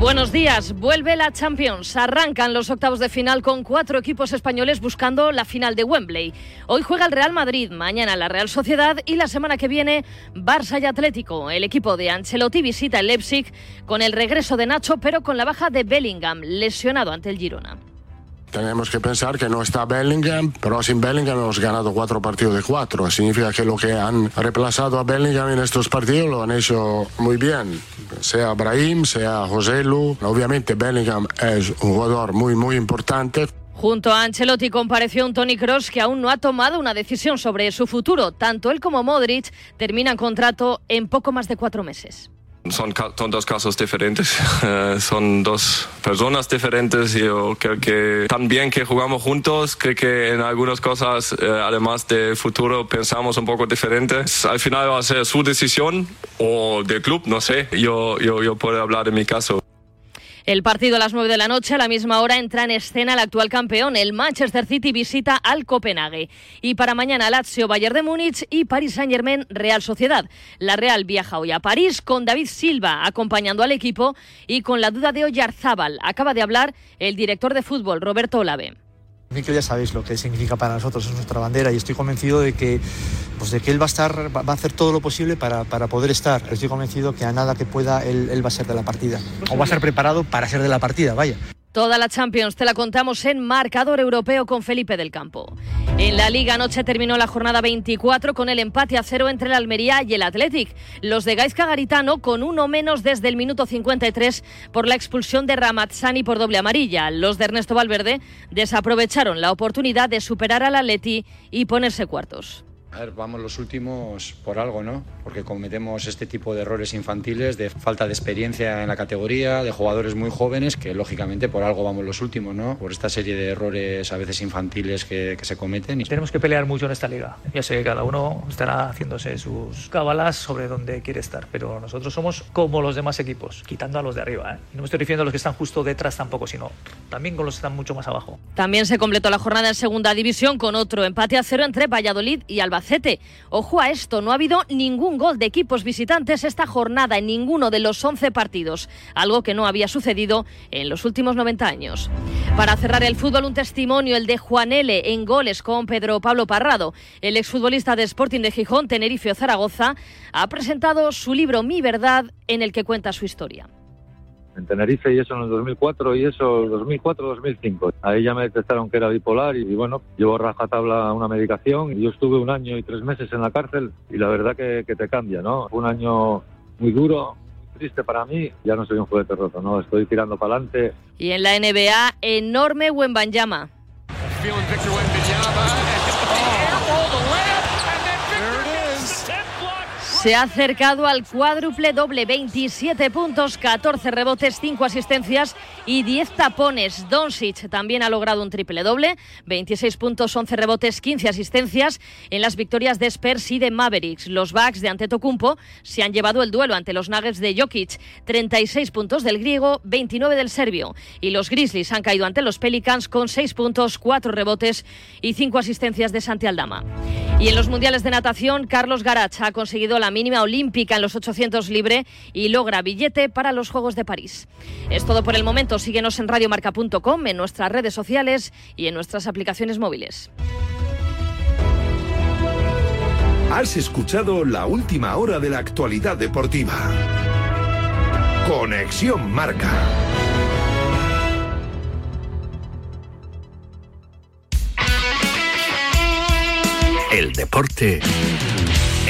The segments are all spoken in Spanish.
Buenos días, vuelve la Champions. Arrancan los octavos de final con cuatro equipos españoles buscando la final de Wembley. Hoy juega el Real Madrid, mañana la Real Sociedad y la semana que viene Barça y Atlético. El equipo de Ancelotti visita el Leipzig con el regreso de Nacho, pero con la baja de Bellingham, lesionado ante el Girona. Tenemos que pensar que no está Bellingham, pero sin Bellingham hemos ganado cuatro partidos de cuatro. Significa que lo que han reemplazado a Bellingham en estos partidos lo han hecho muy bien. Sea Brahim, sea José Lu. Obviamente Bellingham es un jugador muy, muy importante. Junto a Ancelotti compareció un Tony Cross que aún no ha tomado una decisión sobre su futuro. Tanto él como Modric terminan contrato en poco más de cuatro meses. Son, son, dos casos diferentes, son dos personas diferentes. Yo creo que también que jugamos juntos, creo que en algunas cosas, eh, además de futuro, pensamos un poco diferentes. Al final va a ser su decisión o del club, no sé. Yo, yo, yo puedo hablar de mi caso. El partido a las 9 de la noche, a la misma hora, entra en escena el actual campeón. El Manchester City visita al Copenhague. Y para mañana, Lazio, Bayern de Múnich y Paris Saint-Germain, Real Sociedad. La Real viaja hoy a París con David Silva acompañando al equipo y con la duda de Oyarzábal. Acaba de hablar el director de fútbol, Roberto Olave. Miquel ya sabéis lo que significa para nosotros, es nuestra bandera y estoy convencido de que, pues de que él va a estar, va a hacer todo lo posible para, para poder estar. Estoy convencido que a nada que pueda él, va a ser de la partida o va a estar preparado para ser de la partida, vaya. Toda la Champions te la contamos en marcador europeo con Felipe del Campo. En la Liga anoche terminó la jornada 24 con el empate a cero entre el Almería y el Athletic. Los de Gaisca Garitano con uno menos desde el minuto 53 por la expulsión de Ramazzani por doble amarilla. Los de Ernesto Valverde desaprovecharon la oportunidad de superar al Atleti y ponerse cuartos. A ver, vamos los últimos por algo, ¿no? Porque cometemos este tipo de errores infantiles, de falta de experiencia en la categoría, de jugadores muy jóvenes, que lógicamente por algo vamos los últimos, ¿no? Por esta serie de errores a veces infantiles que, que se cometen. Tenemos que pelear mucho en esta liga. Ya sé que cada uno estará haciéndose sus cábalas sobre dónde quiere estar, pero nosotros somos como los demás equipos, quitando a los de arriba, ¿eh? Y no me estoy refiriendo a los que están justo detrás tampoco, sino también con los que están mucho más abajo. También se completó la jornada en segunda división con otro empate a cero entre Valladolid y Albacete. Ojo a esto, no ha habido ningún gol de equipos visitantes esta jornada en ninguno de los 11 partidos, algo que no había sucedido en los últimos 90 años. Para cerrar el fútbol, un testimonio, el de Juan L. en goles con Pedro Pablo Parrado. El exfutbolista de Sporting de Gijón, Tenerife o Zaragoza, ha presentado su libro Mi Verdad, en el que cuenta su historia en Tenerife y eso en el 2004 y eso 2004-2005. Ahí ya me detectaron que era bipolar y, bueno, llevo rajatabla una medicación y yo estuve un año y tres meses en la cárcel y la verdad que, que te cambia, ¿no? Fue un año muy duro, triste para mí, ya no soy un juguete roto, ¿no? Estoy tirando para adelante. Y en la NBA, enorme Wembanyama. Se ha acercado al cuádruple doble, 27 puntos, 14 rebotes, 5 asistencias y 10 tapones. Doncic también ha logrado un triple doble, 26 puntos, 11 rebotes, 15 asistencias en las victorias de Spurs y de Mavericks. Los Bucks de Antetokounmpo se han llevado el duelo ante los Nuggets de Jokic, 36 puntos del griego, 29 del serbio. Y los Grizzlies han caído ante los Pelicans con 6 puntos, 4 rebotes y 5 asistencias de Santi Aldama. Y en los mundiales de natación, Carlos Garach ha conseguido la mínima olímpica en los 800 libre y logra billete para los Juegos de París. Es todo por el momento. Síguenos en radiomarca.com, en nuestras redes sociales y en nuestras aplicaciones móviles. Has escuchado la última hora de la actualidad deportiva. Conexión Marca. El deporte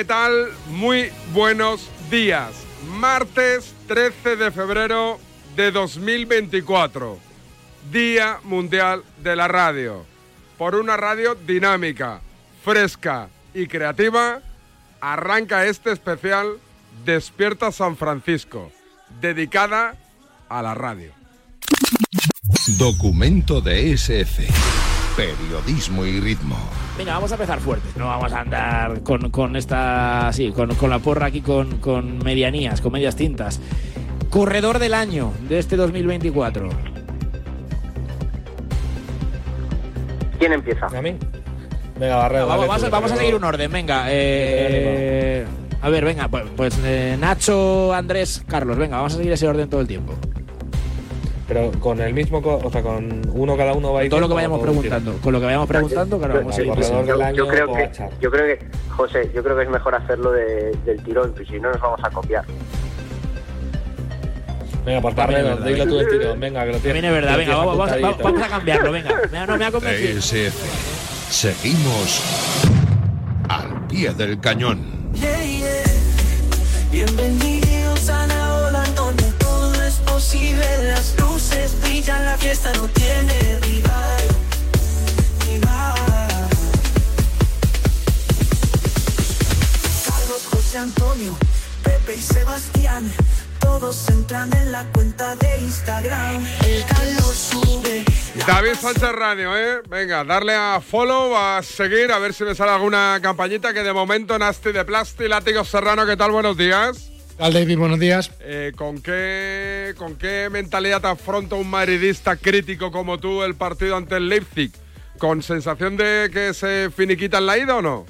¿Qué tal? Muy buenos días. Martes 13 de febrero de 2024. Día Mundial de la Radio. Por una radio dinámica, fresca y creativa, arranca este especial Despierta San Francisco, dedicada a la radio. Documento de SF. Periodismo y ritmo. Venga, vamos a empezar fuerte. No vamos a andar con, con esta. Sí, con, con la porra aquí con, con medianías, con medias tintas. Corredor del año de este 2024. ¿Quién empieza? A mí. Venga, Barredo. vamos, dale vamos tú, a, vamos a Barredo. seguir un orden, venga. eh, a ver, venga, pues, pues, eh, Nacho, Andrés, Carlos, venga, vamos a seguir ese orden todo el tiempo. Pero con el mismo, co- o sea, con uno cada uno va a ir. Todo lo que vayamos preguntando. Con lo que vayamos preguntando, claro, vamos a ir. corredor del año Yo creo que, yo creo que, José, yo creo que es mejor hacerlo de- del tirón, pues si no nos vamos a copiar. Venga, por verdad, dilo tú venga. del tirón. Venga, que lo tienes. También es verdad, venga, vamos, vamos, apuntadito. vamos a cambiarlo, venga. No me ha convencido. SF. Seguimos al pie del cañón. Yeah, yeah. Bienvenidos a la ola donde todo es posible. Las luces brillan, la fiesta no tiene rival. Carlos, José Antonio, Pepe y Sebastián. Todos entran en la cuenta de Instagram. El calor sube. David Sánchez ¿eh? Venga, darle a follow, a seguir, a ver si me sale alguna campañita que de momento Nasty de Plasti, Látigo Serrano, ¿qué tal? Buenos días. Tal David, buenos días. Eh, ¿con, qué, ¿Con qué mentalidad te afronta un madridista crítico como tú el partido ante el Leipzig? ¿Con sensación de que se finiquita en la ida o no?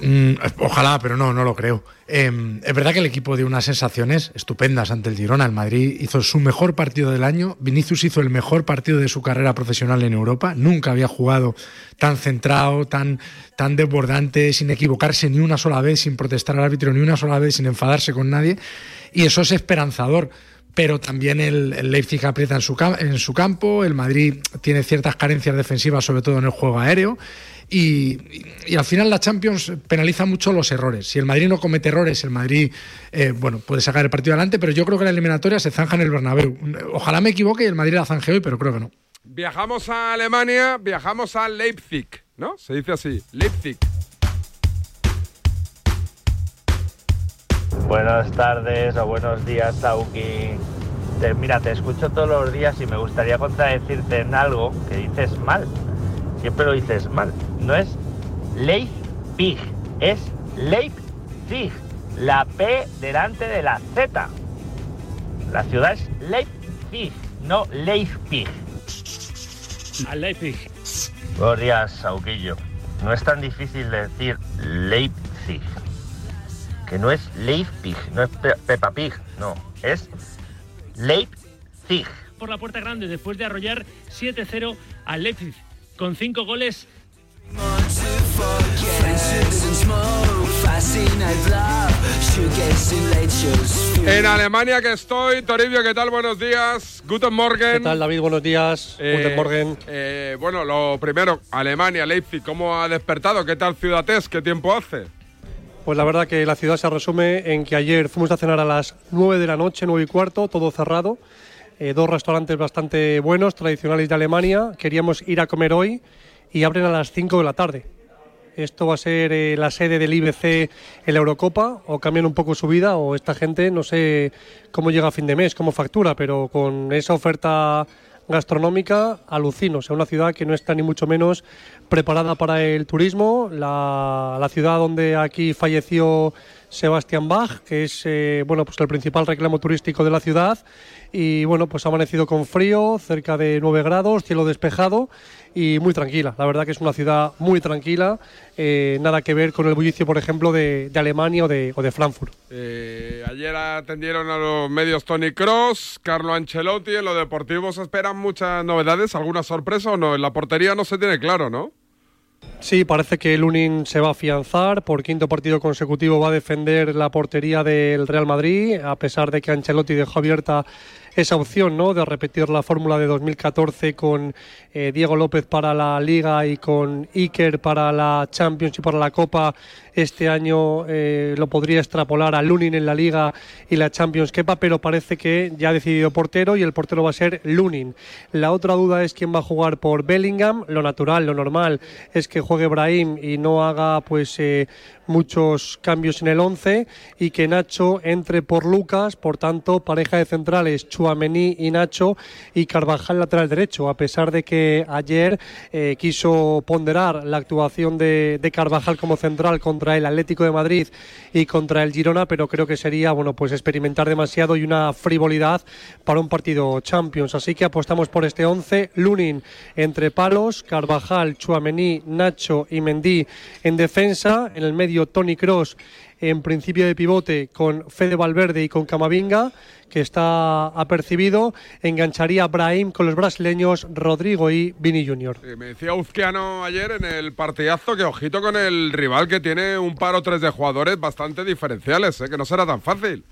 Mm, ojalá, pero no, no lo creo. Eh, es verdad que el equipo dio unas sensaciones estupendas ante el Girona. El Madrid hizo su mejor partido del año. Vinicius hizo el mejor partido de su carrera profesional en Europa. Nunca había jugado tan centrado, tan, tan desbordante, sin equivocarse ni una sola vez, sin protestar al árbitro ni una sola vez, sin enfadarse con nadie. Y eso es esperanzador. Pero también el, el Leipzig aprieta en su, en su campo. El Madrid tiene ciertas carencias defensivas, sobre todo en el juego aéreo. Y, al final la Champions penaliza mucho los errores. Si el Madrid no comete errores, el Madrid eh, bueno, puede sacar el partido adelante, pero yo creo que la eliminatoria se zanja en el Bernabéu. Ojalá me equivoque y el Madrid la zanje hoy, pero creo que no. Viajamos a Alemania, viajamos a Leipzig, ¿no? Se dice así, Leipzig. Buenas tardes o buenos días, Sauki. Te- mira, te escucho todos los días y me gustaría contradecirte en algo que dices mal. Siempre lo dices mal. No es Leipzig, es Leipzig. La P delante de la Z. La ciudad es Leipzig, no Leipzig. Al Leipzig. Buenos días, Sauquillo. No es tan difícil decir Leipzig. Que no es Leipzig, no es Pe- Peppa Pig, no. Es Leipzig. Por la puerta grande después de arrollar 7-0 al Leipzig. Con cinco goles En Alemania que estoy, Toribio, ¿qué tal? Buenos días. Guten Morgen. ¿Qué tal, David? Buenos días. Guten Morgen. eh, bueno, lo primero, Alemania, Leipzig, ¿cómo ha despertado? ¿Qué tal Ciudad es? ¿Qué tiempo hace? Pues la verdad que la ciudad se resume en que ayer fuimos a cenar a las 9 de la noche, 9 y cuarto, todo cerrado. Eh, dos restaurantes bastante buenos, tradicionales de Alemania. Queríamos ir a comer hoy y abren a las 5 de la tarde. Esto va a ser eh, la sede del IBC en la Eurocopa, o cambian un poco su vida, o esta gente no sé cómo llega a fin de mes, cómo factura, pero con esa oferta gastronómica alucino. O sea, una ciudad que no está ni mucho menos preparada para el turismo. La, la ciudad donde aquí falleció Sebastián Bach, que es eh, bueno, pues el principal reclamo turístico de la ciudad. Y bueno, pues ha amanecido con frío, cerca de 9 grados, cielo despejado y muy tranquila. La verdad que es una ciudad muy tranquila, eh, nada que ver con el bullicio, por ejemplo, de, Alemania o de, o de Frankfurt. Eh, ayer atendieron a los medios Tony Cross, Carlo Ancelotti. En lo deportivo se esperan muchas novedades, alguna sorpresa o no. En la portería no se tiene claro, ¿no? Sí, parece que Lunin se va a afianzar. Por quinto partido consecutivo va a defender la portería del Real Madrid, a pesar de que Ancelotti dejó abierta esa opción ¿no? de repetir la fórmula de 2014 con eh, Diego López para la Liga y con Iker para la Champions y para la Copa. Este año eh, lo podría extrapolar a Lunin en la Liga y la Champions Kepa, pero parece que ya ha decidido portero y el portero va a ser Lunin. La otra duda es quién va a jugar por Bellingham. Lo natural, lo normal es que juegue Brahim y no haga pues eh, muchos cambios en el 11 y que Nacho entre por Lucas, por tanto, pareja de centrales Chuamení y Nacho y Carvajal lateral derecho, a pesar de que ayer eh, quiso ponderar la actuación de, de, Carvajal como central contra el Atlético de Madrid y contra el Girona, pero creo que sería bueno pues experimentar demasiado y una frivolidad para un partido Champions. Así que apostamos por este 11, Lunin entre palos, Carvajal, Chuamení, Nacho y Mendy en defensa, en el medio Tony Cross en principio de pivote con Fede Valverde y con Camavinga, que está apercibido, engancharía Brahim con los brasileños Rodrigo y Vini Junior. me decía Uzquiano ayer en el partidazo que ojito con el rival que tiene un par o tres de jugadores bastante diferenciales, ¿eh? que no será tan fácil.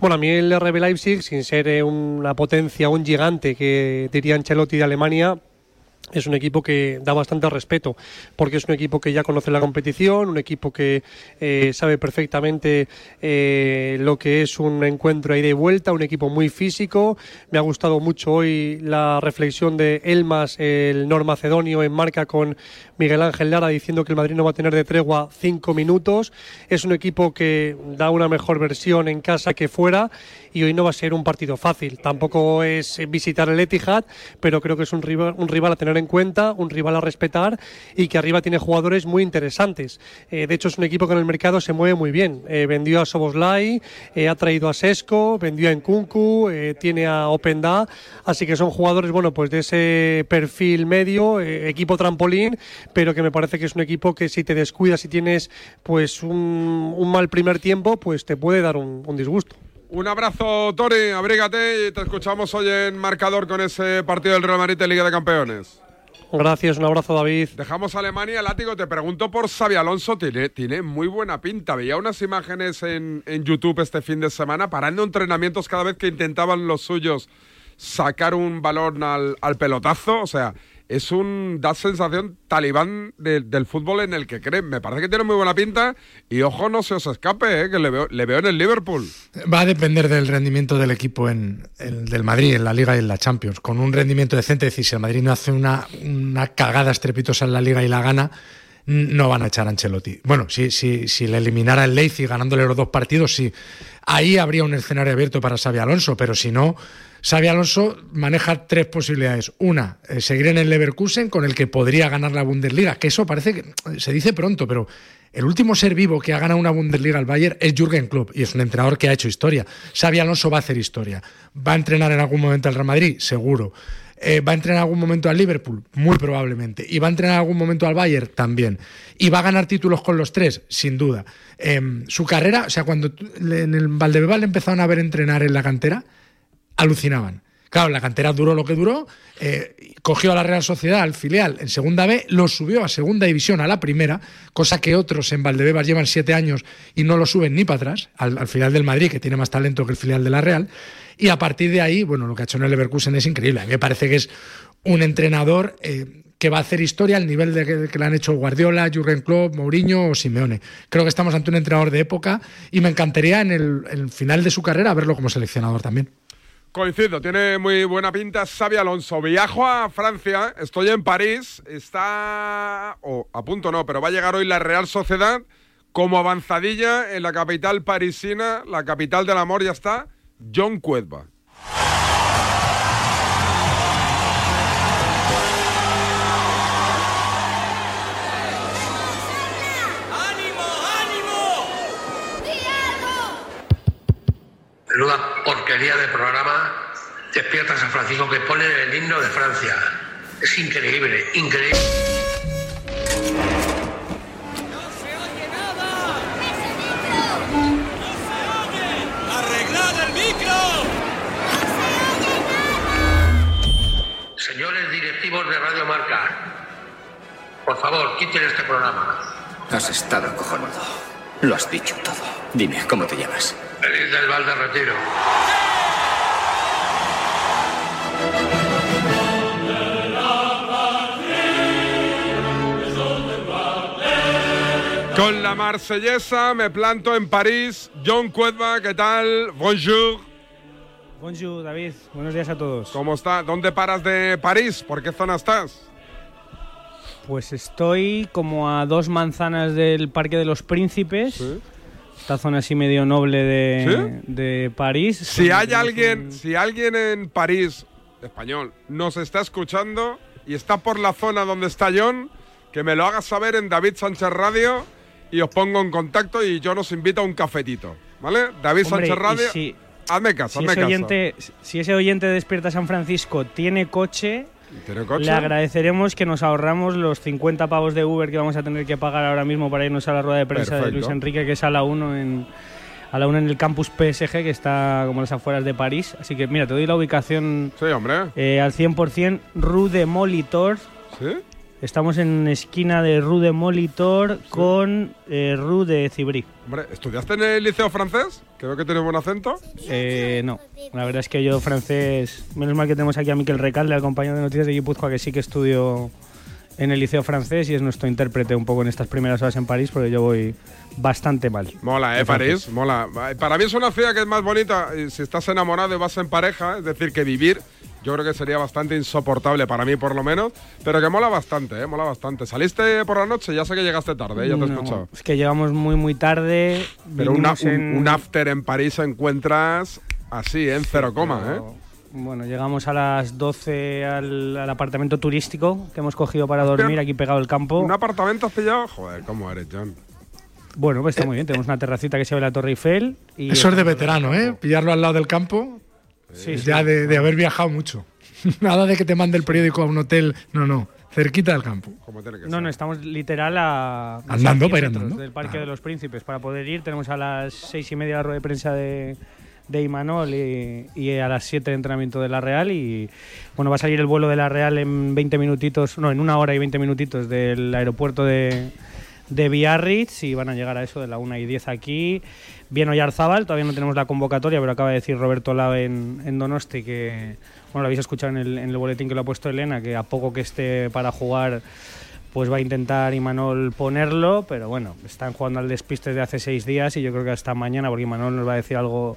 Bueno, a mí el RB Leipzig, sin ser eh, una potencia, un gigante que diría Ancelotti de Alemania, es un equipo que da bastante respeto, porque es un equipo que ya conoce la competición, un equipo que eh, sabe perfectamente eh, lo que es un encuentro ahí de vuelta, un equipo muy físico. Me ha gustado mucho hoy la reflexión de Elmas, el normacedonio, en marca con Miguel Ángel Lara, diciendo que el Madrid no va a tener de tregua cinco minutos. Es un equipo que da una mejor versión en casa que fuera y hoy no va a ser un partido fácil. Tampoco es visitar el Etihad, pero creo que es un rival, un rival a tener en cuenta, un rival a respetar y que arriba tiene jugadores muy interesantes. Eh, de hecho, es un equipo que en el mercado se mueve muy bien. Eh, vendió a Soboslai, eh, ha traído a Sesco, vendió a Nkunku, tiene a Openda, así que son jugadores, bueno, pues de ese perfil medio, equipo trampolín, pero que me parece que es un equipo que si te descuidas y tienes pues un, mal primer tiempo, pues te puede dar un disgusto. Un abrazo, Tori, abrígate y te escuchamos hoy en marcador con ese partido del Real Madrid de Liga de Campeones. Gracias, un abrazo David. Dejamos Alemania, látigo. Te pregunto por Xavi Alonso, tiene, tiene muy buena pinta. Veía unas imágenes en, en, YouTube este fin de semana parando entrenamientos cada vez que intentaban los suyos sacar un balón al, al pelotazo. O sea, es un da sensación talibán del fútbol en el que creen. Me parece que tiene muy buena pinta y ojo no se os escape, eh, que le veo, le veo en el Liverpool. Va a depender del rendimiento del equipo en, del Madrid, en la Liga y en la Champions. Con un rendimiento decente, es decir, si el Madrid no hace una, una cagada estrepitosa en la Liga y la gana, no van a echar a Ancelotti. Bueno, si, si, si le eliminara el Leipzig ganándole los dos partidos, sí. Ahí habría un escenario abierto para Xavi Alonso, pero si no, Xavi Alonso maneja tres posibilidades. Una, eh, seguir en el Leverkusen, con el que podría ganar la Bundesliga, que eso parece que se dice pronto, pero el último ser vivo que ha ganado una Bundesliga al Bayern es Jürgen Klopp y es un entrenador que ha hecho historia. Xavi Alonso va a hacer historia. ¿Va a entrenar en algún momento al Real Madrid? Seguro. Eh, ¿Va a entrenar en algún momento al Liverpool? Muy probablemente. ¿Y va a entrenar en algún momento al Bayern? También. ¿Y va a ganar títulos con los tres? Sin duda. Em, su carrera, o sea, cuando en el Valdebebas le empezaron a ver entrenar en la cantera, alucinaban. Claro, la cantera duró lo que duró, eh, cogió a la Real Sociedad, al filial, en segunda B, lo subió a segunda división, a la primera, cosa que otros en Valdebebas llevan siete años y no lo suben ni para atrás, al, al filial del Madrid, que tiene más talento que el filial de la Real. Y a partir de ahí, bueno, lo que ha hecho en el Leverkusen es increíble. A mí me parece que es un entrenador eh, que va a hacer historia al nivel de que, le han hecho Guardiola, Jurgen Klopp, Mourinho o Simeone. Creo que estamos ante un entrenador de época y me encantaría en el, final de su carrera verlo como seleccionador también. Coincido, tiene muy buena pinta Xavi Alonso. Viajo a Francia, estoy en París, está, o a punto no, pero va a llegar hoy la Real Sociedad como avanzadilla en la capital parisina, la capital del amor ya está, John Cuerva. menuda porquería de programa despierta San Francisco que pone el himno de Francia. Es increíble, increíble. Señores directivos de Radio Marca, por favor, quiten este programa. Has estado cojonudo. Lo has dicho todo. Dime, ¿cómo te llamas? Feliz del Val de Retiro. Con la marsellesa me planto en París. John Cuedva, ¿qué tal? Bonjour. Bonjour, David. Buenos días a todos. ¿Cómo está? ¿Dónde paras de París? ¿Por qué zona estás? Pues estoy como a dos manzanas del Parque de los Príncipes. Esta zona así medio noble de, de París. Si hay alguien, si alguien en París, español, nos está escuchando y está por la zona donde está John, que me lo haga saber en David Sánchez Radio y os pongo en contacto y yo nos invito a un cafetito. ¿Vale? David Hombre, Sánchez Radio. si- hazme caso, Si hazme ese, caso. oyente, si ese oyente de Despierta San Francisco tiene coche, ¿Tiene coche? le agradeceremos que nos ahorramos los 50 pavos de Uber que vamos a tener que pagar ahora mismo para irnos a la rueda de prensa de. Luis Enrique, que es a la 1 en, a la 1 en el campus PSG, que está como las afueras de París. Así que mira, te doy la ubicación Sí, hombre. eh, al 100%, Rue de Molitor. ¿Sí? Estamos en esquina de Rue de Molitor con eh, Rue de Cibrí. Hombre, ¿estudiaste en el liceo francés? Creo que tiene buen acento. Eh, no, la verdad es que yo francés, menos mal que tenemos aquí a Miquel Recalde, al compañero de noticias de Guipúzcoa, que sí que estudio en el liceo francés y es nuestro intérprete un poco en estas primeras horas en París, porque yo voy bastante mal. Mola, ¿eh? París, mola. Para mí es una ciudad que es más bonita si estás enamorado y vas en pareja, es decir, que vivir yo creo que sería bastante insoportable para mí por lo menos, pero que mola bastante, ¿eh? Mola bastante. ¿Saliste por la noche? Ya sé que llegaste tarde, ¿eh? ya te he No, escuchado. Es que llegamos muy, muy tarde. Pero una- un, en- un after en París encuentras así, ¿eh? en cero coma, ¿eh? Bueno, llegamos a las 12 al, al apartamento turístico que hemos cogido para dormir aquí pegado al campo. ¿Un apartamento has pillado? Joder, ¿cómo eres, John? Bueno, pues está muy bien. Tenemos una terracita que se ve la Torre Eiffel. Y Eso es de veterano, ¿eh? Pillarlo al lado del campo. Sí, es sí. ya de, de haber viajado mucho. Nada de que te mande el periódico a un hotel. No, no. Cerquita del campo. No, no, estamos literal a. Andando, a 100 para ir andando. Del Parque de los Príncipes. Para poder ir, tenemos a las seis y media la rueda de prensa de, de Imanol y, y a las 7 de entrenamiento de la Real. Y bueno, va a salir el vuelo de la Real en 20 minutitos, no, en una hora y 20 minutitos del aeropuerto de, de Biarritz y van a llegar a eso de la 1 y 10 aquí. Bien Oyarzábal, todavía no tenemos la convocatoria, pero acaba de decir Roberto Lave en, Donosti que, bueno, lo habéis escuchado en el, en el boletín que lo ha puesto Elena, que a poco que esté para jugar pues va a intentar Imanol ponerlo, pero bueno, están jugando al despiste desde hace seis días y yo creo que hasta mañana, porque Imanol nos va a decir algo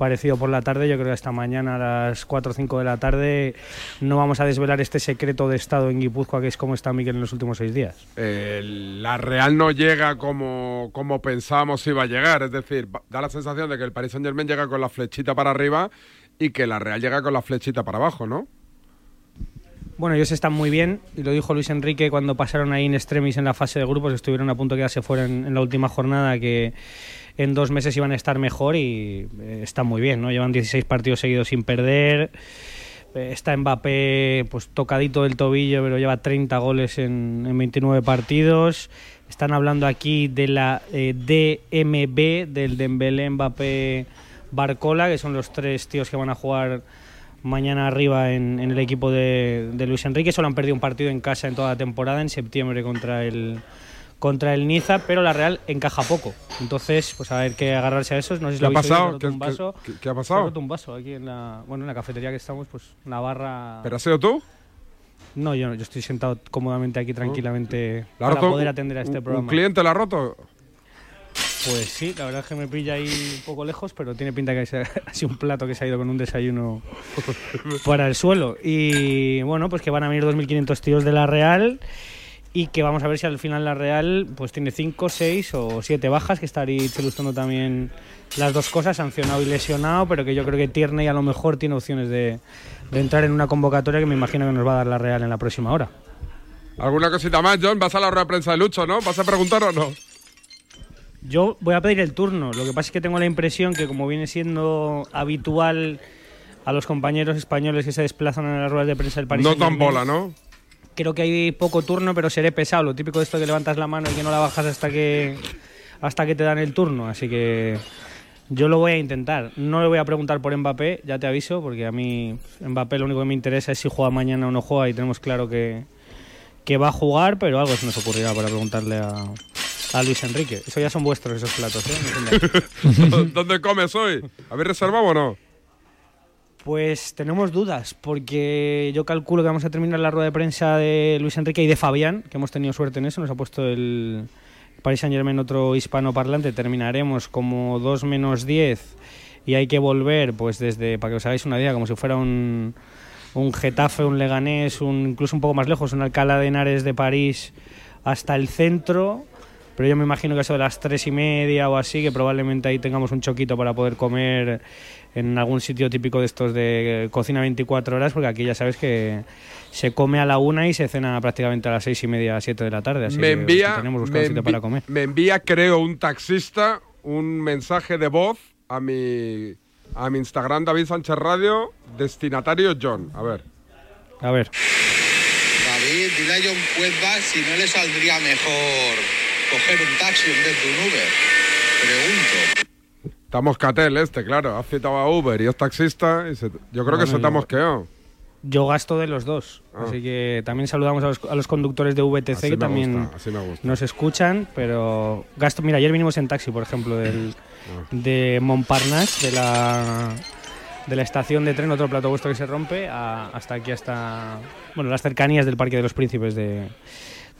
parecido por la tarde, yo creo que hasta mañana a las 4 o 5 de la tarde no vamos a desvelar este secreto de estado en Guipúzcoa que es cómo está Miguel en los últimos seis días. Eh, la Real no llega como, como pensábamos iba a llegar. Es decir, da la sensación de que el Paris Saint Germain llega con la flechita para arriba y que la Real llega con la flechita para abajo, ¿no? Bueno, ellos están muy bien, y lo dijo Luis Enrique cuando pasaron ahí en extremis en la fase de grupos, estuvieron a punto de quedarse fuera en, en la última jornada, que en dos meses iban a estar mejor y eh, están muy bien, ¿no? Llevan 16 partidos seguidos sin perder. Eh, Está Mbappé pues tocadito del tobillo, pero lleva 30 goles en, en 29 partidos. Están hablando aquí de la eh, DMB, del Dembélé, Mbappé, Barcola, que son los tres tíos que van a jugar mañana arriba en, en el equipo de, de Luis Enrique. Solo han perdido un partido en casa en toda la temporada, en septiembre contra el contra el Niza, pero la Real encaja poco. Entonces, pues a ver qué agarrarse a esos. No sé si ¿Qué lo ha pasado? ¿Qué- un vaso. qué- qué ha pasado? ha roto un vaso aquí en la, bueno, en la cafetería que estamos, pues una barra... ¿Pero has sido tú? No, yo no, yo estoy sentado cómodamente aquí tranquilamente ¿La para roto poder atender a este un- programa. ¿Un cliente la ha roto? Pues sí, la verdad es que me pilla ahí un poco lejos, pero tiene pinta que ha sido un plato que se ha ido con un desayuno para el suelo. Y bueno, pues que van a venir 2.500 tíos de la Real y que vamos a ver si al final la Real pues tiene 5, 6 o 7 bajas, que estaría ilustrando también las dos cosas, sancionado y lesionado, pero que yo creo que Tierney a lo mejor tiene opciones de, de entrar en una convocatoria que me imagino que nos va a dar la Real en la próxima hora. ¿Alguna cosita más, John? ¿Vas a la rueda de prensa de Lucho, no? ¿Vas a preguntar o no? Yo voy a pedir el turno. Lo que pasa es que tengo la impresión que, como viene siendo habitual a los compañeros españoles que se desplazan en las ruedas de prensa del Paris. No tan bola, ¿no? Creo que hay poco turno, pero seré pesado. Lo típico de esto que levantas la mano y que no la bajas hasta que hasta que te dan el turno. Así que yo lo voy a intentar. No le voy a preguntar por Mbappé, ya te aviso, porque a mí Mbappé lo único que me interesa es si juega mañana o no juega y tenemos claro que, que va a jugar, pero algo se nos ocurrirá para preguntarle a, a Luis Enrique. Eso ya son vuestros esos platos, ¿eh? No. ¿Dónde comes hoy? ¿Habéis reservado o no? Pues tenemos dudas, porque yo calculo que vamos a terminar la rueda de prensa de Luis Enrique y de Fabián, que hemos tenido suerte en eso, nos ha puesto el Paris Saint Germain otro hispano parlante, terminaremos como 2 menos 10 y hay que volver, pues desde, para que os hagáis una idea, como si fuera un, un Getafe, un Leganés, un, incluso un poco más lejos, un Alcalá de Henares de París hasta el centro, pero yo me imagino que eso de las tres y media o así, que probablemente ahí tengamos un choquito para poder comer en algún sitio típico de estos de cocina 24 horas, porque aquí ya sabes que se come a la una y se cena prácticamente a las seis y media, siete de la tarde. Así me que envía, tenemos buscado me, un sitio para comer. me envía, creo, un taxista un mensaje de voz a mi, a mi Instagram David Sánchez Radio, destinatario John. A ver. A ver. David, dile a John Cuezba si no le saldría mejor coger un taxi en vez de un Uber. Pregunto. Estamos Catel este, claro. Ha citado a Uber y es taxista. y se- yo creo que se te ha mosqueado. Yo gasto de los dos, Ah. así que también saludamos a los, a los conductores de VTC Así que también gusta. nos escuchan, pero gasto. Mira, ayer vinimos en taxi, por ejemplo, del, Ah. de Montparnasse, de la de la estación de tren, otro plato vuestro que se rompe, a- hasta aquí, hasta bueno, las cercanías del Parque de los Príncipes de,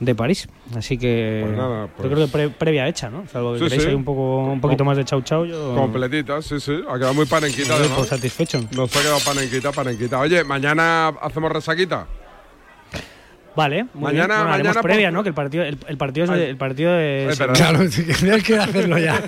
de París. Así que Pues nada, yo pues- creo que pre- previa hecha, ¿no? Salvo que Sí, queréis sí. ahí un poco un poquito más de chau chau. Yo Completita, sí, sí. Ha quedado muy panenquita, además. pues satisfecho. Nos ha quedado panenquita, panenquita. Oye, mañana hacemos resaquita. Vale, muy Mañana- bien. Bueno, haremos mañana previa, por- ¿no? Que el partido, el, el partido es, el partido es. Claro, si tienes que hacerlo ya.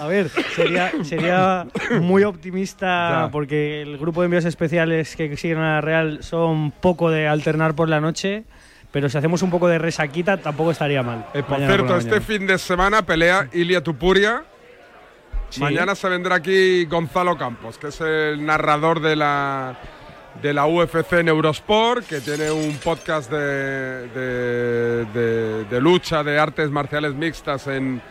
A ver, sería, sería muy optimista Ya. porque el grupo de envíos especiales que siguen a la Real son poco de alternar por la noche, pero si hacemos un poco de resaquita tampoco estaría mal. Eh, por mañana cierto, este fin de semana pelea Ilia Tupuria. Sí. Mañana se vendrá aquí Gonzalo Campos, que es el narrador de la, de la UFC en Eurosport, que tiene un podcast de, de- de- de lucha de artes marciales mixtas en,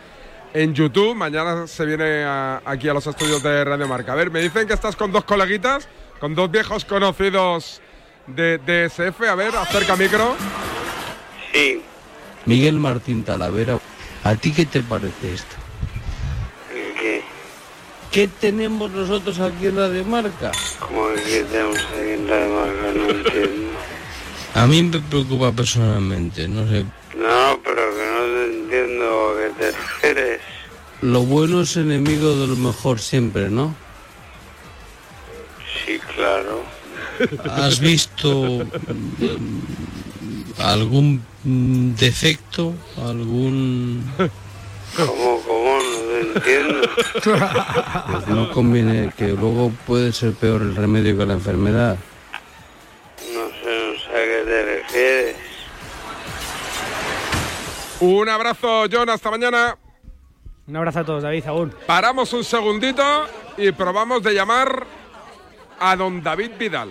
en YouTube. Mañana se viene a- aquí a los estudios de Radio Marca. A ver, me dicen que estás con dos coleguitas, con dos viejos conocidos de, de SF. A ver, acerca micro. Sí. Miguel Martín Talavera, ¿a ti qué te parece esto? ¿Qué? ¿Qué tenemos nosotros aquí en Radio Marca? ¿Cómo que tenemos aquí en la marca? No entiendo. A mí me preocupa personalmente, no sé. No, pero que no te entiendo a qué te refieres. Lo bueno es enemigo de lo mejor siempre, ¿no? Sí, claro. ¿Has visto mm, algún mm, defecto? ¿Algún...? ¿Cómo, cómo? No entiendo. Pues no conviene, que luego puede ser peor el remedio que la enfermedad. No sé, no sé a qué te refieres. Un abrazo, John, hasta mañana. Un abrazo a todos, David, aún. Paramos un segundito y probamos de llamar a don David Vidal.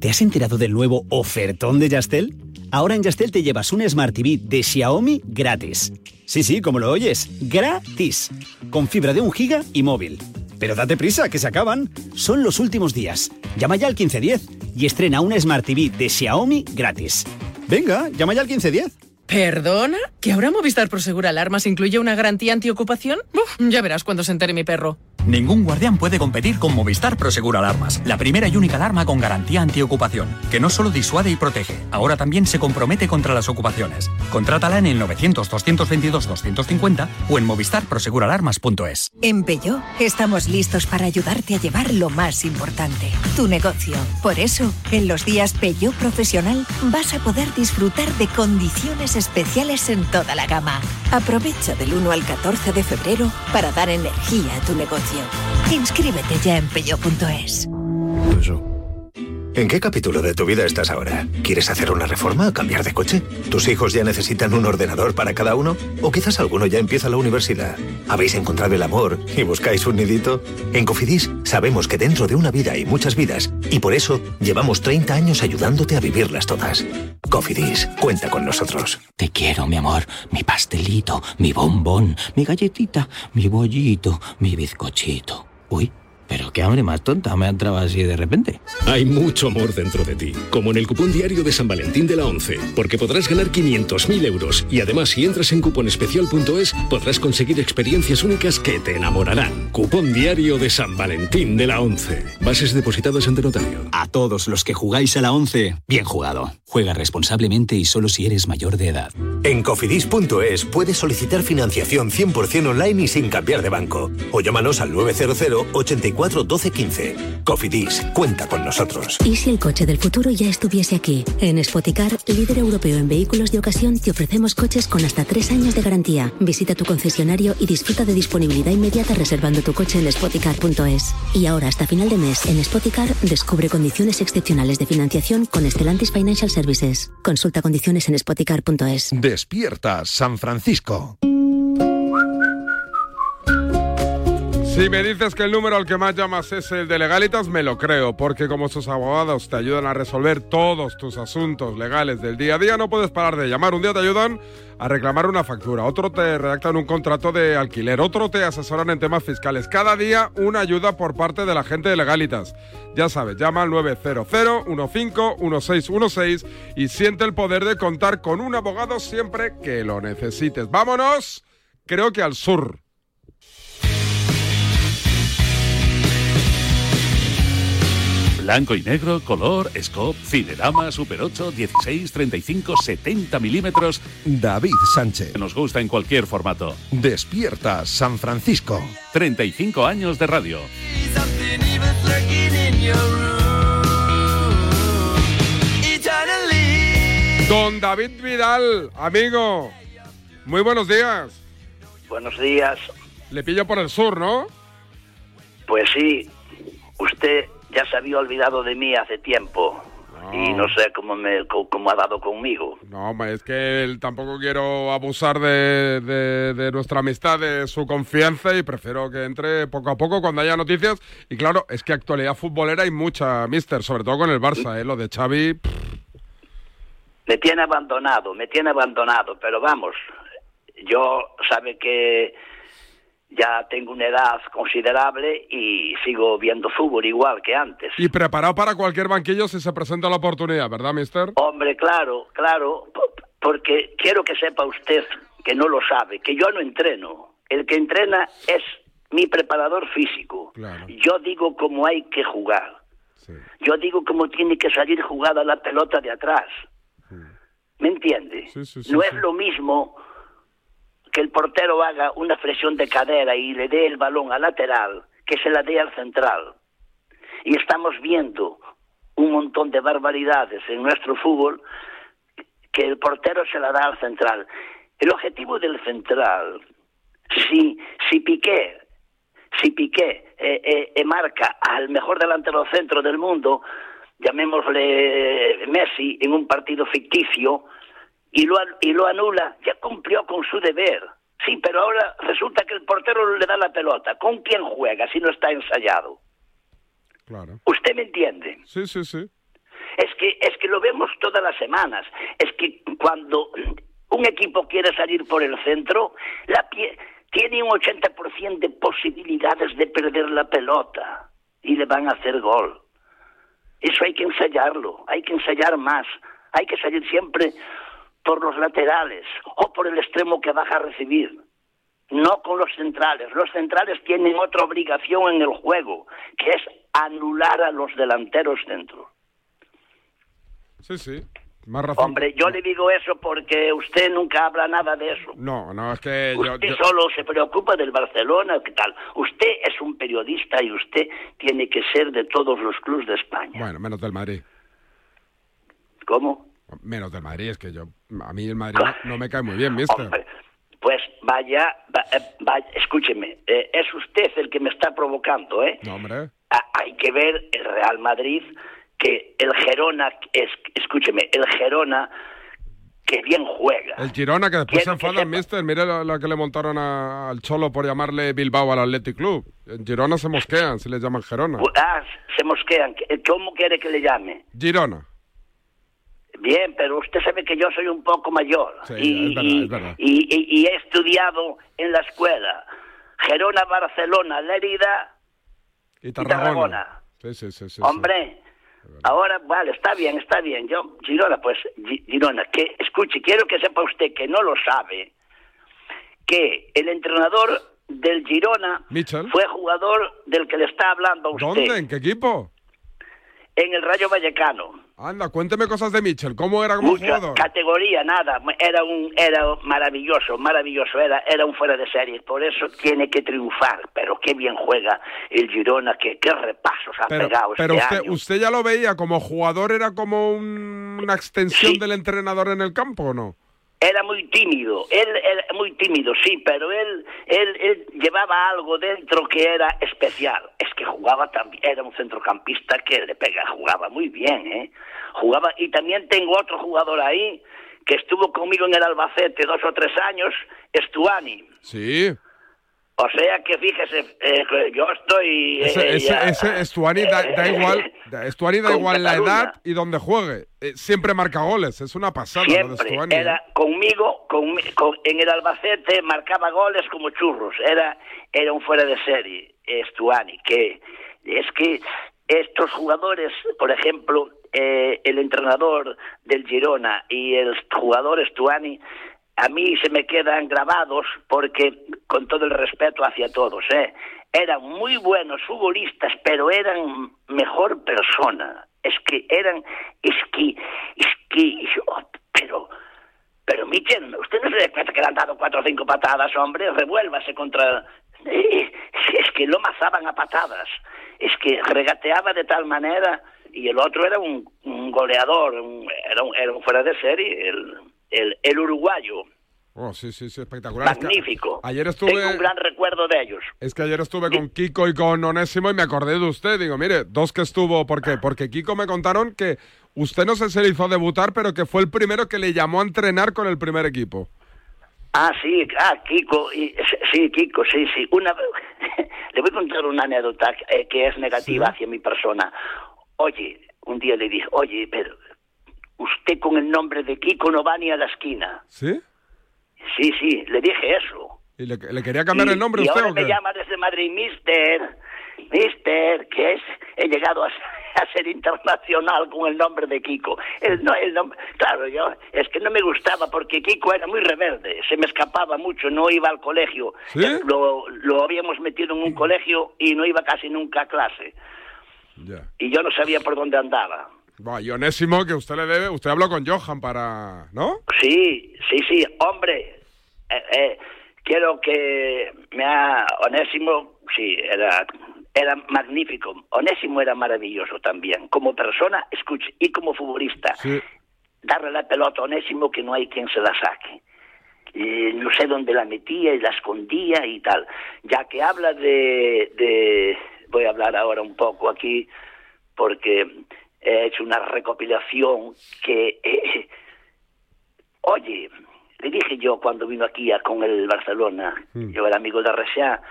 ¿Te has enterado del nuevo ofertón de Yastel? Ahora en Yastel te llevas un Smart TV de Xiaomi gratis. Sí, sí, como lo oyes, gratis. Con fibra de un giga y móvil. Pero date prisa, que se acaban. Son los últimos días. Llama ya al 1510 y estrena un Smart TV de Xiaomi gratis. Venga, llama ya al 1510. ¿Perdona? ¿Que ahora Movistar Prosegur Alarmas incluye una garantía antiocupación? Uf, ya verás cuando se entere mi perro. Ningún guardián puede competir con Movistar Prosegur Alarmas, la primera y única alarma con garantía antiocupación, que no solo disuade y protege, ahora también se compromete contra las ocupaciones. Contrátala en el 900-222-250 o en movistarproseguralarmas.es. En Peugeot estamos listos para ayudarte a llevar lo más importante, tu negocio. Por eso, en los días Peugeot Profesional vas a poder disfrutar de condiciones especiales en toda la gama. Aprovecha del 1 al 14 de febrero para dar energía a tu negocio. Inscríbete ya en peyo.es. ¿En qué capítulo de tu vida estás ahora? ¿Quieres hacer una reforma o cambiar de coche? ¿Tus hijos ya necesitan un ordenador para cada uno? ¿O quizás alguno ya empieza la universidad? ¿Habéis encontrado el amor y buscáis un nidito? En Cofidis sabemos que dentro de una vida hay muchas vidas y por eso llevamos 30 años ayudándote a vivirlas todas. Cofidis, cuenta con nosotros. Te quiero, mi amor, mi pastelito, mi bombón, mi galletita, mi bollito, mi bizcochito. Uy. Pero qué hambre más tonta me ha entrado así de repente. Hay mucho amor dentro de ti, como en el cupón diario de San Valentín de la 11, porque podrás ganar 500.000 euros y además si entras en cuponespecial.es podrás conseguir experiencias únicas que te enamorarán. Cupón diario de San Valentín de la 11. Bases depositadas ante notario. A todos los que jugáis a la 11, bien jugado. Juega responsablemente y solo si eres mayor de edad. En cofidis.es puedes solicitar financiación 100% online y sin cambiar de banco. O llámanos al 900 84 12 15. Cofidis, cuenta con nosotros. ¿Y si el coche del futuro ya estuviese aquí? En Spoticar, líder europeo en vehículos de ocasión, te ofrecemos coches con hasta tres años de garantía. Visita tu concesionario y disfruta de disponibilidad inmediata reservando tu coche en spoticar.es. Y ahora, hasta final de mes, en Spoticar, descubre condiciones excepcionales de financiación con Stellantis Financial Services. Consulta condiciones en spoticar.es. Despierta San Francisco. Si me dices que el número al que más llamas es el de legalitas, me lo creo, porque como sus abogados te ayudan a resolver todos tus asuntos legales del día a día, no puedes parar de llamar. Un día te ayudan a reclamar una factura, otro te redactan un contrato de alquiler, otro te asesoran en temas fiscales. Cada día una ayuda por parte de la gente de legalitas. Ya sabes, llama al 900-15-1616 y siente el poder de contar con un abogado siempre que lo necesites. Vámonos, creo que al sur. Blanco y negro, color, scope, cinerama, super 8, 16, 35, 70 milímetros. David Sánchez. Nos gusta en cualquier formato. Despierta San Francisco. 35 años de radio. Don David Vidal, amigo. Muy buenos días. Buenos días. Le pillo por el sur, ¿no? Pues sí, usted ya se había olvidado de mí hace tiempo. Y no sé cómo, me, cómo, cómo ha dado conmigo. No, hombre, es que él tampoco quiero abusar de, de- de nuestra amistad, de su confianza y prefiero que entre poco a poco cuando haya noticias. Y claro, es que actualidad futbolera hay mucha, mister, sobre todo con el Barça, ¿eh? Lo de Xavi, pff, Me tiene abandonado, me tiene abandonado, pero vamos, yo sabe que ya tengo una edad considerable y sigo viendo fútbol igual que antes. y preparado para cualquier banquillo si se presenta la oportunidad, ¿verdad, mister? Hombre, claro, claro, po- porque quiero que sepa usted que no lo sabe, que yo no entreno. El que entrena es mi preparador físico. Yo digo cómo hay que jugar. Yo digo cómo tiene que salir jugada la pelota de atrás. ¿Me entiende? no es lo mismo que el portero haga una flexión de cadera y le dé el balón al lateral que se la dé al central. Y estamos viendo un montón de barbaridades en nuestro fútbol que el portero se la da al central. El objetivo del central, si, si Piqué, si Piqué eh, eh, eh, marca al mejor delantero centro del mundo, llamémosle Messi, en un partido ficticio, y lo, y lo anula, ya cumplió con su deber. Sí, pero ahora resulta que el portero le da la pelota. ¿Con quién juega si no está ensayado? Claro. ¿Usted me entiende? Sí, sí, sí. Es que, es que lo vemos todas las semanas. Es que cuando un equipo quiere salir por el centro, la pie- tiene un 80% de posibilidades de perder la pelota y le van a hacer gol. Eso hay que ensayarlo, hay que ensayar más, hay que salir siempre por los laterales o por el extremo que baja a recibir. No con los centrales. Los centrales tienen otra obligación en el juego, que es anular a los delanteros dentro. Sí, sí. Más razón. Hombre, yo le digo eso porque usted nunca habla nada de eso. No, no, es que yo... Usted yo- solo se preocupa del Barcelona, ¿qué tal? Usted es un periodista y usted tiene que ser de todos los clubes de España. Bueno, menos del Madrid. ¿Cómo? Menos del Madrid, es que yo... A mí el Madrid no, me cae muy bien, mister. Pues vaya, va- eh, vaya, escúcheme, eh, es usted el que me está provocando, ¿eh? No, hombre. Ah, hay que ver el Real Madrid, que el Gerona, es, escúcheme, el Gerona, que bien juega. El Girona, que después se enfadan, mister. Mire la, la que le montaron a- al Cholo por llamarle Bilbao al Athletic Club. En Girona se mosquean si le llaman Gerona. Ah, se mosquean. ¿Cómo quiere que le llame? Girona. Bien, pero usted sabe que yo soy un poco mayor Sí, y, es verdad, y- es verdad. y- y- y he estudiado en la escuela Gerona, Barcelona, Lérida Y y Tarragona. Tarragona. Sí, sí, Hombre, ahora, vale, está bien, está bien. Yo, Girona, pues, Gi- Girona, que escuche, quiero que sepa usted que no lo sabe, que el entrenador del Girona Mitchell. fue jugador del que le está hablando a usted ¿Dónde? ¿En qué equipo? en el Rayo Vallecano. Anda, cuénteme cosas de Mitchell. ¿Cómo era como Mucha jugador? categoría, nada. Era un, era maravilloso, maravilloso. Era, era un fuera de serie. Por eso tiene que triunfar. Pero qué bien juega el Girona, qué, qué repasos ha Pero, pegado pero este usted, año. usted ya lo veía como jugador, era como un- una extensión del entrenador en el campo, ¿o no? Era muy tímido, él era muy tímido, sí, pero él, él, él llevaba algo dentro que era especial. Es que jugaba también, era un centrocampista que le pega, jugaba muy bien, ¿eh? Jugaba, y también tengo otro jugador ahí que estuvo conmigo en el Albacete dos o tres años, Estuani. Sí. O sea que fíjese, eh, yo estoy... Ese, eh, ese, ya- ese Estuani da, da igual, da- Estuani da Con igual la edad y donde juegue. Eh, siempre marca goles, es una pasada lo de Siempre Estuani. ¿eh? era conmigo, conmi- con- en el Albacete marcaba goles como churros. Era, era un fuera de serie, Estuani. Que es que estos jugadores, por ejemplo, eh, el entrenador del Girona y el jugador Estuani, a mí se me quedan grabados porque, con todo el respeto hacia todos, ¿eh? eran muy buenos futbolistas, pero eran mejor persona. Es que eran, es que, es que, oh, pero, pero Michel, usted no se da que le han dado cuatro o cinco patadas, hombre, revuélvase contra... Es que lo mazaban a patadas, es que regateaba de tal manera y el otro era un, goleador, era, un, era un fuera de serie, el, el, el uruguayo, Oh, sí, sí, sí, espectacular. Es que magnífico. ayer estuve, Tengo un gran recuerdo de ellos. es que ayer estuve con Kiko y con Onésimo y me acordé de usted. Digo, mire, dos que estuvo, ¿por qué? Porque Kiko me contaron que usted no sé si le hizo debutar, pero que fue el primero que le llamó a entrenar con el primer equipo. Ah, sí, ah, Kiko, y- sí, Kiko, sí, sí. Una, le voy a contar una anécdota eh, que es negativa hacia mi persona. Oye, un día le dije, oye, pero usted con el nombre de Kiko no va ni a la esquina. ¿Sí? Sí, sí, le dije eso. ¿Y le, le quería cambiar y, el nombre a y usted ahora o qué? me llama desde Madrid, Mister, Mister, que es, he llegado a, a ser internacional con el nombre de Kiko. El, no, el nombre, claro, yo, es que no me gustaba porque Kiko era muy rebelde, se me escapaba mucho, no iba al colegio. ¿Sí? Lo, lo habíamos metido en un colegio y no iba casi nunca a clase. Ya. Y yo no sabía por dónde andaba. Y Onésimo, que usted le debe, usted habló con Johan para, ¿no? Sí, sí, sí, hombre, eh, eh, quiero que me ha... Onésimo, sí, era, era magnífico. Onésimo era maravilloso también. Como persona, escuche, y como futbolista. Sí. Darle la pelota a Onésimo que no hay quien se la saque. Eh, no sé dónde la metía y la escondía y tal. Ya que habla de... de voy a hablar ahora un poco aquí porque he hecho una recopilación que... eh, Oye, le dije yo cuando vino aquí a- con el Barcelona, yo era amigo de Rechá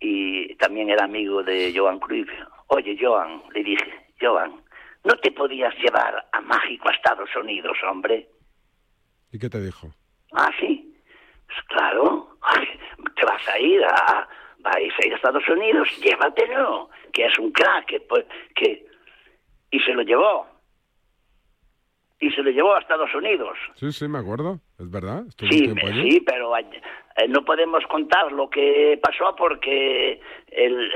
y también era amigo de Joan Cruyff. Oye, Joan, le dije, Joan, ¿no te podías llevar a Mágico a Estados Unidos, hombre? ¿Y qué te dijo? Ah, sí. Pues claro, te vas a ir a, vais a ir a Estados Unidos, llévatelo, que es un crack, que, pues, que... Y se lo llevó. y se lo llevó a Estados Unidos. Sí, sí, me acuerdo, es verdad. Sí, sí, pero eh, no podemos contar lo que pasó porque el,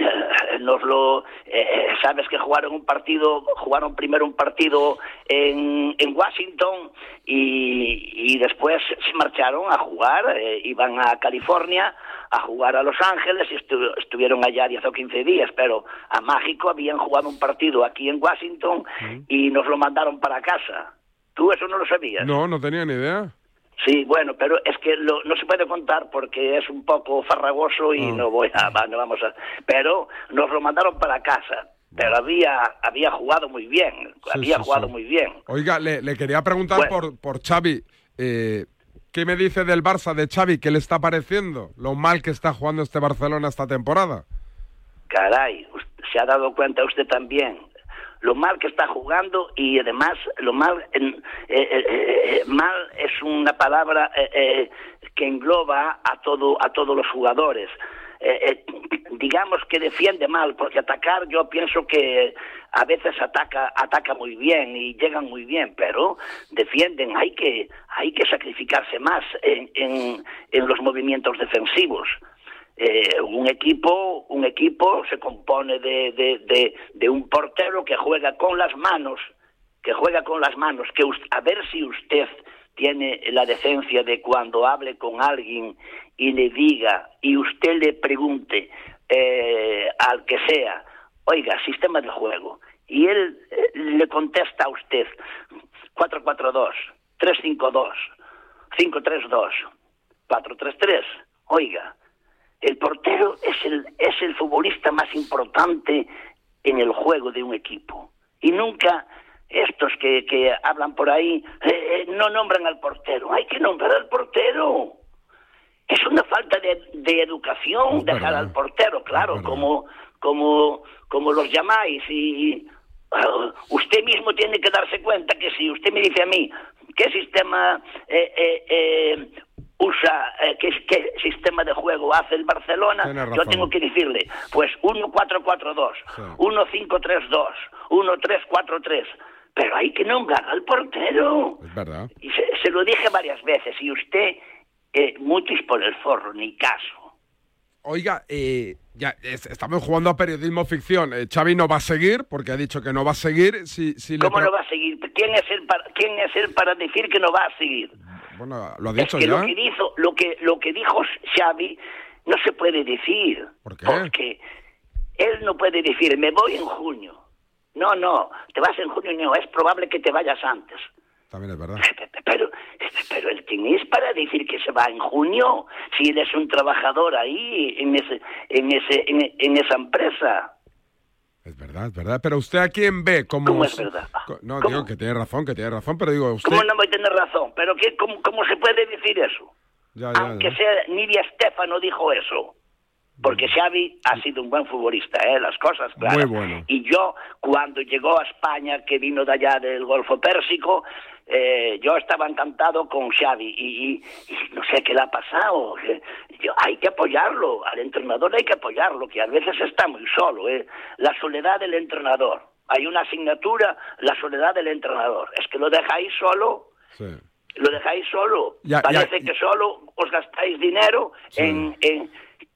nos lo eh, sabes que jugaron un partido, jugaron primero un partido en, en Washington y, y después se marcharon a jugar, eh, iban a California a jugar a Los Ángeles y estuvieron allá 10 o 15 días, pero a Mágico habían jugado un partido aquí en Washington y nos lo mandaron para casa. ¿Tú eso no lo sabías? No, no tenía ni idea. Sí, bueno, pero es que no se puede contar porque es un poco farragoso y ah. no voy a, no vamos a, pero nos lo mandaron para casa. Pero había, había jugado muy bien, había jugado muy bien. Oiga, le, quería preguntar por, por Xavi, eh, ¿qué me dice del Barça de Xavi? ¿Qué le está pareciendo? Lo mal que está jugando este Barcelona esta temporada. Caray, se ha dado cuenta usted también lo mal que está jugando y además lo mal eh, eh, eh, mal es una palabra que engloba a todo a todos los jugadores. Digamos que defiende mal porque atacar yo pienso que a veces ataca ataca muy bien y llegan muy bien pero defienden hay que hay que sacrificarse más en, en, en los movimientos defensivos eh, un equipo un equipo se compone de, de, un portero que juega con las manos que juega con las manos que a ver si usted tiene la decencia de cuando hable con alguien y le diga y usted le pregunte eh, al que sea oiga sistema de juego y él eh, le contesta a usted 442 352 532 433 oiga el portero es el, es el futbolista más importante en el juego de un equipo. Y nunca estos que, que hablan por ahí eh, eh, no nombran al portero. Hay que nombrar al portero. Es una falta de, de educación dejar al portero, claro, como, como, como los llamáis. Y uh, usted mismo tiene que darse cuenta que si usted me dice a mí qué sistema eh, eh usa, eh, qué, qué, sistema de juego hace el Barcelona, yo tengo que decirle, pues 1-4-4-2, 1-5-3-2, 1-3-4-3. Pero hay que nombrar al portero. Es verdad. Y se, lo dije varias veces, y usted, eh, mutis por el forro, ni caso. Oiga, eh, ya estamos jugando a periodismo ficción. Eh, Xavi no va a seguir porque ha dicho que no va a seguir. Si, si ¿Cómo no va a seguir? ¿Quién es, él para, ¿Quién es él para decir que no va a seguir? Bueno, lo ha dicho es que ya. Lo que, dijo, lo, que, lo que dijo Xavi no se puede decir. ¿Por qué? Porque él no puede decir, me voy en junio. No, no, te vas en junio, no, es probable que te vayas antes. También es verdad. Pero, pero el quién es para decir que se va en junio, si él es un trabajador ahí, en, ese, en, ese, en esa empresa. Es verdad, es verdad. Pero usted a quién ve como... ¿Cómo es verdad? No, digo que tiene razón, que tiene razón, pero digo usted... ¿Cómo no voy a tener razón? ¿Pero qué, cómo, cómo se puede decir eso? Ya, ya, Aunque sea Nidia Stefano dijo eso. Porque Xavi ha sido un buen futbolista, ¿eh? las cosas claras. Muy bueno. Y yo, cuando llegó a España, que vino de allá del Golfo Pérsico, eh, yo estaba encantado con Xavi y, no sé qué le ha pasado. Yo, hay que apoyarlo, al entrenador hay que apoyarlo, que a veces está muy solo. ¿eh? La soledad del entrenador. Hay una asignatura, la soledad del entrenador. Es que lo dejáis solo. Lo dejáis solo. Parece que solo os gastáis dinero en, en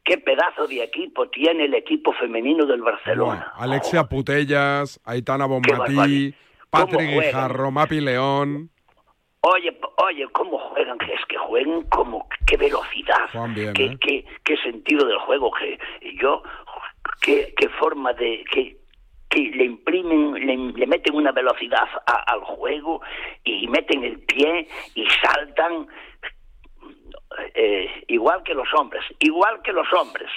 qué pedazo de equipo tiene el equipo femenino del Barcelona. Alexia Putellas, Aitana Bonmatí, Patrick Guijarro, Mapi León. Oye, oye, ¿cómo juegan? Es que juegan como, qué velocidad, qué, ¿eh? qué, qué, sentido del juego, que yo, qué, qué forma de, que, que le imprimen, le, meten una velocidad al juego y meten el pie y saltan, eh, igual que los hombres, igual que los hombres.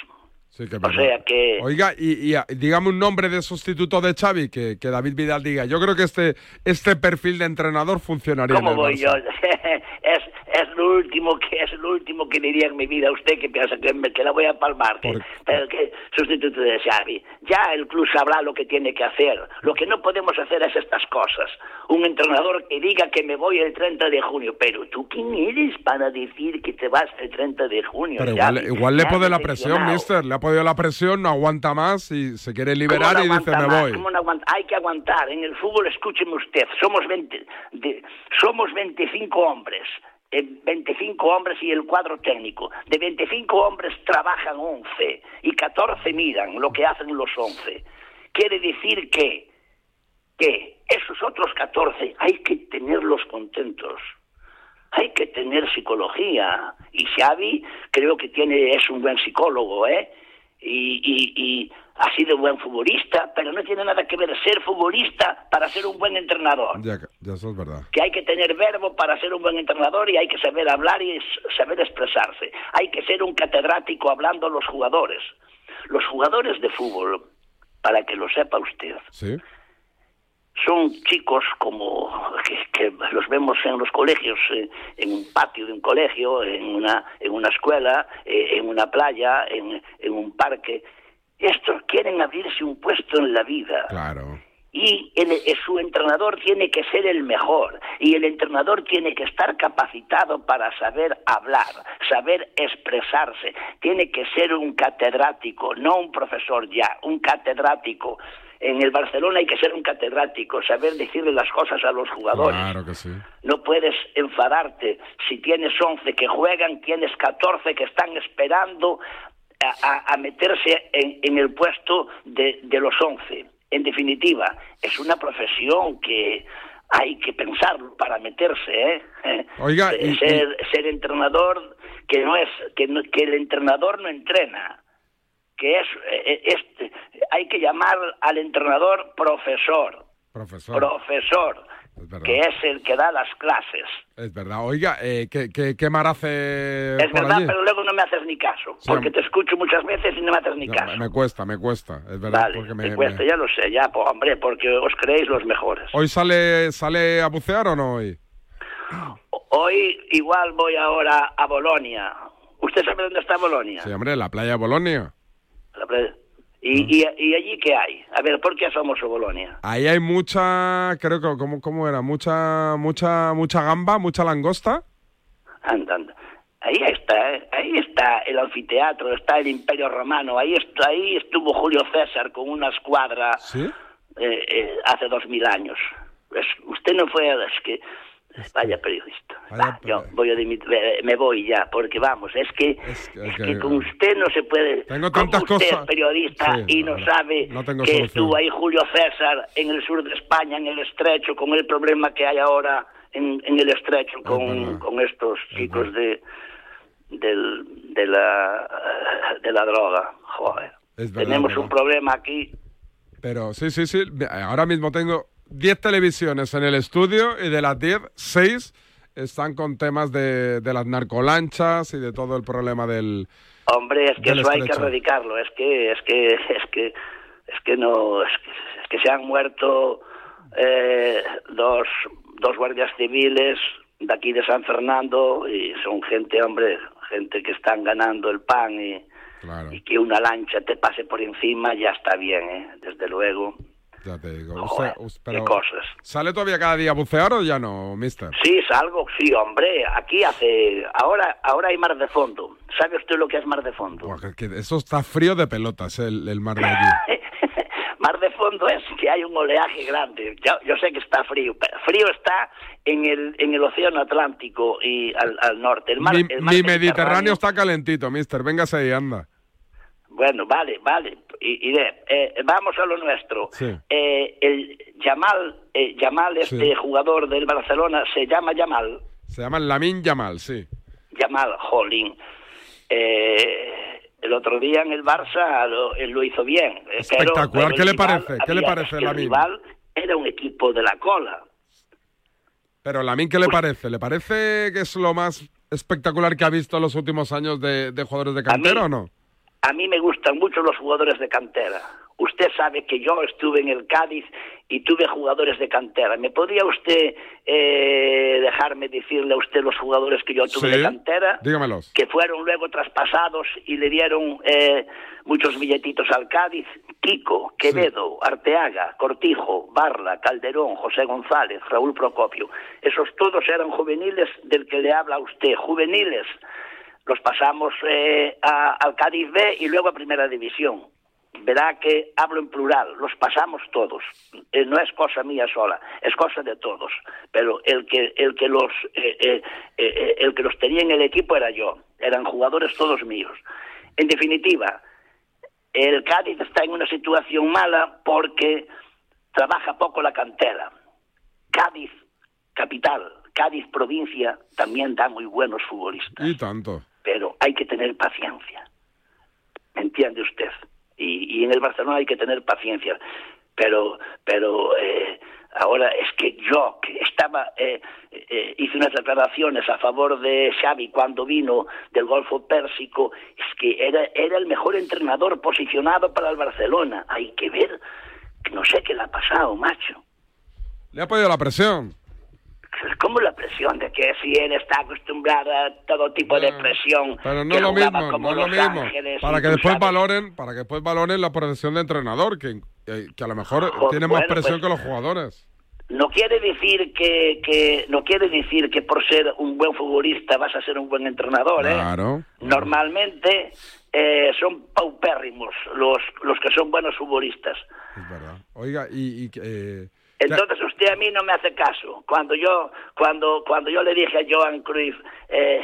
O sea que... Oiga, y, y, dígame un nombre de sustituto de Xavi que, que, David Vidal diga. Yo creo que este, este perfil de entrenador funcionaría. ¿Cómo en voy yo? es, es lo último que es lo último que diría en mi vida a usted que piensa que, que la voy a palmar. Que, pero que sustituto de Xavi. Ya el club sabrá lo que tiene que hacer. Lo que no podemos hacer es estas cosas. Un entrenador que diga que me voy el 30 de junio. Pero tú quién eres para decir que te vas el 30 de junio. Pero igual, igual le pone la presión, mister. Le ha podido la presión, no aguanta más y se quiere liberar y dice me voy. Hay que aguantar. En el fútbol, escúcheme usted, somos 20, somos 25 hombres. 25 eh, hombres y el cuadro técnico. De 25 hombres trabajan 11 y 14 miran lo que hacen los 11. Quiere decir que, que esos otros 14 hay que tenerlos contentos hay que tener psicología. Y Xavi creo que tiene, es un buen psicólogo, ¿eh? Y, y, ha sido un buen futbolista, pero no tiene nada que ver ser futbolista para ser un buen entrenador. Ya, eso es verdad. Que hay que tener verbo para ser un buen entrenador y hay que saber hablar y saber expresarse. Hay que ser un catedrático hablando a los jugadores. Los jugadores de fútbol, para que lo sepa usted, ¿Sí? Son chicos como que, los vemos en los colegios, eh, en un patio de un colegio, en una, en una escuela, eh, en una playa, en, en un parque. Estos quieren abrirse un puesto en la vida. Claro. Y el, eh, su entrenador tiene que ser el mejor. Y el entrenador tiene que estar capacitado para saber hablar, saber expresarse. Tiene que ser un catedrático, no un profesor ya, un catedrático en el Barcelona hay que ser un catedrático, saber decirle las cosas a los jugadores. Claro que sí. No puedes enfadarte. Si tienes 11 que juegan, tienes 14 que están esperando a, meterse en, el puesto de, los 11. En definitiva, es una profesión que hay que pensarlo para meterse, ¿eh? Oiga, ser, ser entrenador que no es que, que el entrenador no entrena que es, eh, este, hay que llamar al entrenador profesor. Profesor. Profesor. que es el que da las clases. Es verdad. Oiga, eh, ¿qué, qué, qué, mar hace Es verdad, pero luego no me haces ni caso. porque te escucho muchas veces y no me haces ni caso. Me cuesta, me cuesta. Es verdad. Vale, porque me, cuesta, ya lo sé, ya, pues, hombre, porque os creéis los mejores. ¿Hoy sale, sale a bucear o no hoy? Hoy igual voy ahora a Bolonia. ¿Usted sabe dónde está Bolonia? Sí, hombre, la playa de Bolonia. ¿Y, y, allí qué hay? A ver, ¿por qué es famoso Bolonia? Ahí hay mucha, creo que, ¿cómo, cómo era? Mucha, mucha, mucha gamba, mucha langosta. Anda, anda. Ahí está, ¿eh? ahí está el anfiteatro, está el Imperio Romano, ahí, está, ahí estuvo Julio César con una escuadra ¿Sí? eh, eh, hace dos mil años. Pues usted no fue, es que Vaya periodista. yo voy a me voy ya, porque vamos, es que, es, que, con usted no se puede. Tengo tantas usted cosas. es periodista y no, sabe que estuvo ahí Julio César en el sur de España, en el estrecho, con el problema que hay ahora en, en el estrecho con, con estos chicos de, del, de, la, de la droga. Joder. Tenemos un problema aquí. Pero sí, sí, sí. Ahora mismo tengo 10 televisiones en el estudio y de las 10, 6 están con temas de, de, las narcolanchas y de todo el problema del. Hombre, es que eso hay que erradicarlo. Es que, es que, es que, es que no, es que, se han muerto eh, dos, dos guardias civiles de aquí de San Fernando y son gente, hombre, gente que están ganando el pan y, y que una lancha te pase por encima ya está bien, ¿eh? desde luego. Ya te digo. qué cosas. ¿Sale todavía cada día a bucear o ya no, mister? Sí, salgo, sí, hombre. Aquí hace... Ahora ahora hay mar de fondo. ¿Sabe usted lo que es mar de fondo? eso está frío de pelotas, el, el mar de allí. mar de fondo es que hay un oleaje grande. Yo, sé que está frío. Pero frío está en el, en el océano Atlántico y al, norte. El mar, mi, el Mediterráneo, Mediterráneo está calentito, mister. Véngase ahí, anda. Bueno, vale, vale. Y, eh, vamos a lo nuestro. Eh, el Yamal, eh, Yamal, este jugador del Barcelona, se llama Yamal. Se llama Lamin Yamal, sí. Yamal, jolín. el otro día en el Barça lo, lo hizo bien. Espectacular. ¿Qué le parece? ¿Qué le parece rival era un equipo de la cola. Pero Lamin, ¿qué le parece? ¿Le parece que es lo más espectacular que ha visto en los últimos años de, jugadores de cantera o no? A mí me gustan mucho los jugadores de cantera. Usted sabe que yo estuve en el Cádiz y tuve jugadores de cantera. ¿Me podría usted eh, dejarme decirle a usted los jugadores que yo tuve de cantera? Dígamelos. Que fueron luego traspasados y le dieron eh, muchos billetitos al Cádiz. Kiko, Quevedo, Arteaga, Cortijo, Barla, Calderón, José González, Raúl Procopio. Esos todos eran juveniles del que le habla a usted. Juveniles los pasamos eh, al Cádiz B y luego a Primera División. Verá que hablo en plural, los pasamos todos. Eh, no es cosa mía sola, es cosa de todos. Pero el que el que los eh, el que los tenía en el equipo era yo. Eran jugadores todos míos. En definitiva, el Cádiz está en una situación mala porque trabaja poco la cantera. Cádiz capital, Cádiz provincia también da muy buenos futbolistas. Y tanto pero hay que tener paciencia. ¿Me entiende usted? Y, en el Barcelona hay que tener paciencia. Pero, pero eh, ahora es que yo que estaba eh, eh, hice unas declaraciones a favor de Xavi cuando vino del Golfo Pérsico, es que era era el mejor entrenador posicionado para el Barcelona. Hay que ver, no sé qué le ha pasado, macho. Le ha podido la presión es como la presión de que si él está acostumbrado a todo tipo de presión. Pero no es lo mismo, no es lo mismo. para que después valoren, para que después valoren la presión de entrenador, que, que a lo mejor tiene más presión pues, que los jugadores. No quiere decir que, que no quiere decir que por ser un buen futbolista vas a ser un buen entrenador, ¿eh? Claro. Normalmente eh, son paupérrimos los los que son buenos futbolistas. Es verdad. Oiga, y, y eh, entonces usted a mí no me hace caso. Cuando yo, cuando, cuando yo le dije a Joan Cruyff, eh,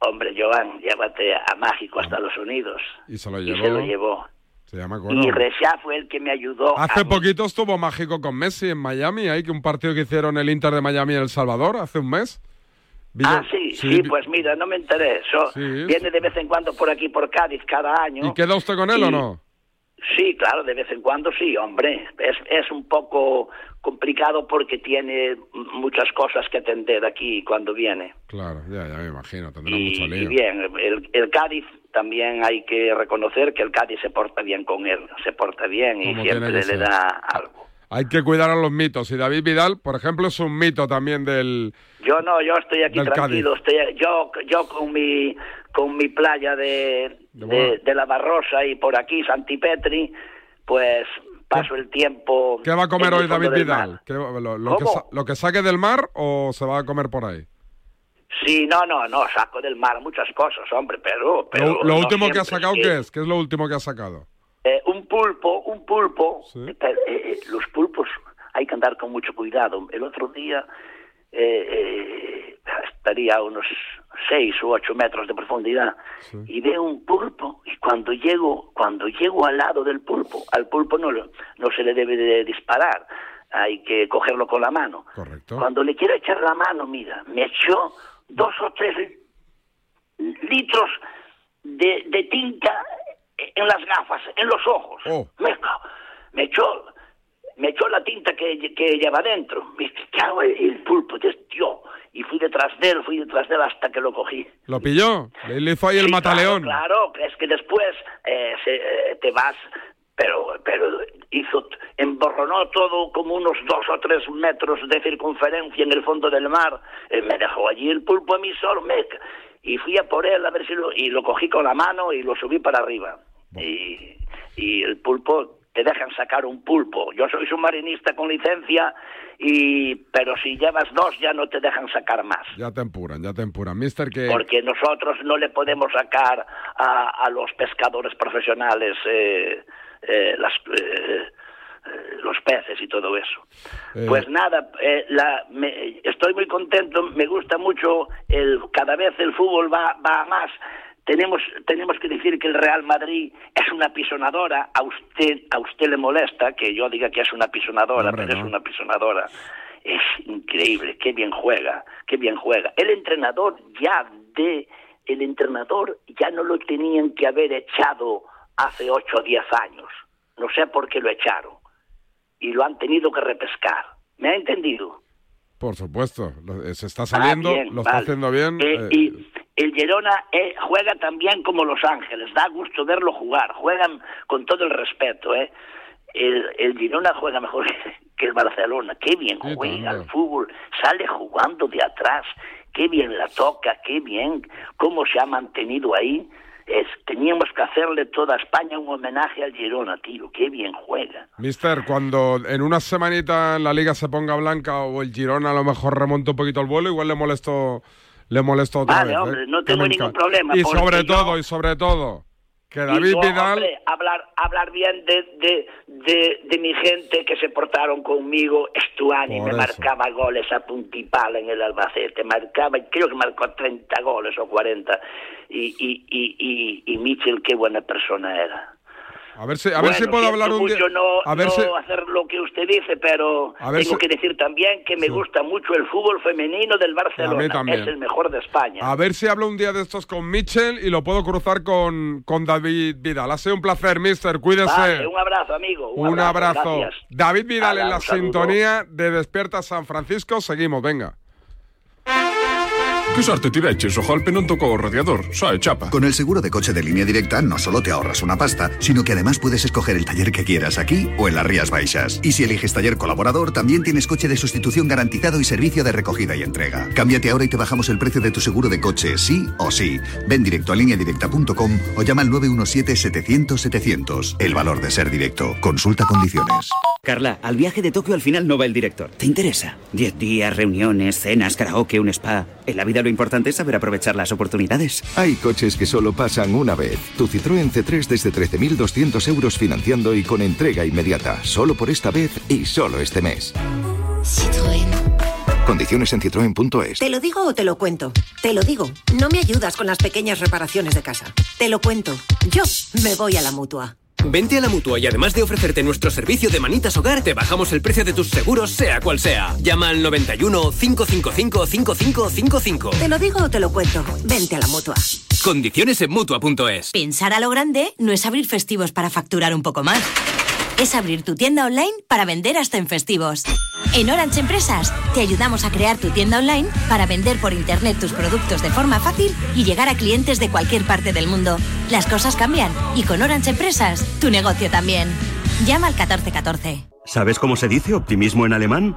hombre, Joan, llévate a Mágico hasta los Unidos. Y se lo llevó. Y se lo llevó. Se llama y Rechá fue el que me ayudó. Hace poquito estuvo Mágico con Messi en Miami, hay que un partido que hicieron el Inter de Miami en El Salvador hace un mes. Ah, sí, sí, pues mira, no me enteré. viene de vez en cuando por aquí, por Cádiz, cada año. ¿Y queda usted con él o no? Sí, claro, de vez en cuando sí, hombre. Es, es un poco complicado porque tiene muchas cosas que atender aquí cuando viene. Claro, ya, ya me imagino, tendrá mucho lío. Y bien, el, el, Cádiz también hay que reconocer que el Cádiz se porta bien con él, se porta bien y siempre le da algo. Hay que cuidar a los mitos. Y David Vidal, por ejemplo, es un mito también del. Yo no, yo estoy aquí tranquilo. Estoy, yo, yo con mi con mi playa de, de, la Barrosa y por aquí Santipetri, pues paso el tiempo. ¿Qué va a comer hoy David Vidal? lo, que ¿Lo que saque del mar o se va a comer por ahí? Sí, no, no, no, saco del mar muchas cosas, hombre, pero... pero lo, último que ha sacado, ¿qué es? ¿Qué es lo último que ha sacado? Eh, un pulpo, un pulpo. Eh, eh, los pulpos hay que andar con mucho cuidado. El otro día estaría a unos seis u ocho metros de profundidad y veo un pulpo y cuando llego cuando llego al lado del pulpo al pulpo no no se le debe de disparar hay que cogerlo con la mano cuando le quiero echar la mano mira me echó dos o tres litros de, de tinta en las gafas, en los ojos. Oh. Me, me, echó me echó la tinta que, que lleva dentro. Me cago el pulpo, yo. Y fui detrás de él, fui detrás de él hasta que lo cogí. ¿Lo pilló? Le hizo ahí el mataleón. Claro, es que después eh, eh, te vas, pero, pero hizo, emborronó todo como unos dos o tres metros de circunferencia en el fondo del mar. Eh, me dejó allí el pulpo a mí solo, me, y fui a por él a ver si lo, y lo cogí con la mano y lo subí para arriba. Y, y el pulpo, te dejan sacar un pulpo. Yo soy submarinista con licencia, y pero si llevas dos ya no te dejan sacar más. Ya te empuran, ya te empuran. Mister, que... Porque nosotros no le podemos sacar a, a los pescadores profesionales eh, eh, las... Eh, los peces y todo eso. Pues nada, la, estoy muy contento, me gusta mucho, el, cada vez el fútbol va, va más tenemos, tenemos que decir que el Real Madrid es una pisonadora. A usted, a usted le molesta que yo diga que es una pisonadora, pero es una pisonadora. Es increíble, qué bien juega, qué bien juega. El entrenador ya de, el entrenador ya no lo tenían que haber echado hace ocho o diez años. No sé por qué lo echaron. Y lo han tenido que repescar. ¿Me ha entendido? Por supuesto, se está saliendo, ah, lo está haciendo bien. Eh, y eh, el Girona eh, juega también como Los Ángeles, da gusto verlo jugar, juegan con todo el respeto, ¿eh? El, el Girona juega mejor que el Barcelona, qué bien juega el fútbol, sale jugando de atrás, qué bien la toca, qué bien, cómo se ha mantenido ahí. Es, teníamos que hacerle toda España un homenaje al Girona, tío, qué bien juega. Mister, cuando en una semanita la liga se ponga blanca o el Girona a lo mejor remonta un poquito el vuelo, igual le molesto le molesto otra Vale, vez. ¿eh? hombre, no Que tengo ningún problema, Y sobre yo- todo, y sobre todo, que David yo, Vidal... hombre, hablar, hablar bien de, de, de, de mi gente que se portaron conmigo, Estuani me eso. marcaba goles a puntipala en el Albacete, marcaba, creo que marcó 30 goles o 40, y, y, y, y, y Mitchell qué buena persona era. A ver si, a ver si puedo hablar un día... no, a ver no si... hacer lo que usted dice, pero A tengo si- que decir también que me gusta mucho el fútbol femenino del Barcelona. también. Es el mejor de España. A ver si hablo un día de estos con Mitchell y lo puedo cruzar con, con David Vidal. Ha sido un placer, mister. Cuídese. Vale, un abrazo, amigo. Un, Un abrazo. David Vidal Hala, en la sintonía de Despierta San Francisco. Seguimos, venga. Che sorte ti recce, so colpe non tocó o radiador, sai, chapa. Con el seguro de coche de línea directa no solo te ahorras una pasta, sino que además puedes escoger el taller que quieras aquí o en las Rías Baixas. Y si eliges taller colaborador, también tienes coche de sustitución garantizado y servicio de recogida y entrega. Cámbiate ahora y te bajamos el precio de tu seguro de coche, sí o sí. Ven directo a lineadirecta.com o llama al 917-700-700. El valor de ser directo. Consulta condiciones. Carla, al viaje de Tokio al final no va el director. ¿Te interesa? Diez días, reuniones, cenas, karaoke, un spa. En la vida lo importante es saber aprovechar las oportunidades. Hay coches que solo pasan una vez. Tu Citroën C3 desde 13.200 euros financiando y con entrega inmediata. Solo por esta vez y solo este mes. Condiciones en citroen.es. ¿Te lo digo o te lo cuento? Te lo digo. No me ayudas con las pequeñas reparaciones de casa. Te lo cuento. Yo me voy a la mutua. Vente a la mutua y además de ofrecerte nuestro servicio de manitas hogar, te bajamos el precio de tus seguros, sea cual sea. Llama al 91 555 5555. ¿Te lo digo o te lo cuento? Vente a la mutua. Condiciones en mutua.es. Pensar a lo grande no es abrir festivos para facturar un poco más. Es abrir tu tienda online para vender hasta en festivos. En Orange Empresas te ayudamos a crear tu tienda online para vender por internet tus productos de forma fácil y llegar a clientes de cualquier parte del mundo. Las cosas cambian y con Orange Empresas tu negocio también. Llama al 1414. ¿Sabes cómo se dice optimismo en alemán?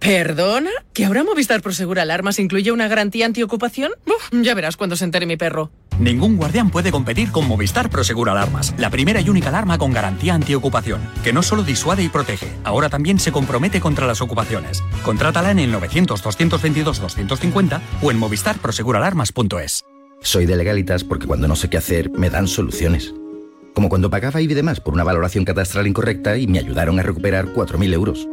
¿Perdona? ¿Que ahora Movistar Prosegur Alarmas incluye una garantía antiocupación? Uf, ya verás cuando se entere mi perro. Ningún guardián puede competir con Movistar Prosegur Alarmas, la primera y única alarma con garantía antiocupación, que no solo disuade y protege, ahora también se compromete contra las ocupaciones. Contrátala en el 900-222-250 o en movistarproseguralarmas.es. Soy de legalitas porque cuando no sé qué hacer me dan soluciones. Como cuando pagaba y demás por una valoración catastral incorrecta y me ayudaron a recuperar 4.000 euros.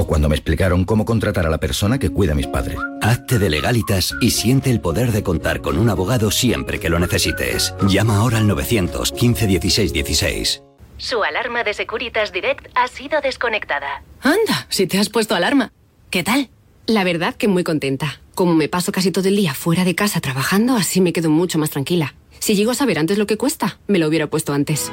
O cuando me explicaron cómo contratar a la persona que cuida a mis padres. Hazte de legalitas y siente el poder de contar con un abogado siempre que lo necesites. Llama ahora al 915 16 16. Su alarma de Securitas Direct ha sido desconectada. Anda, si te has puesto alarma. ¿Qué tal? La verdad que muy contenta. Como me paso casi todo el día fuera de casa trabajando, así me quedo mucho más tranquila. Si llego a saber antes lo que cuesta, me lo hubiera puesto antes.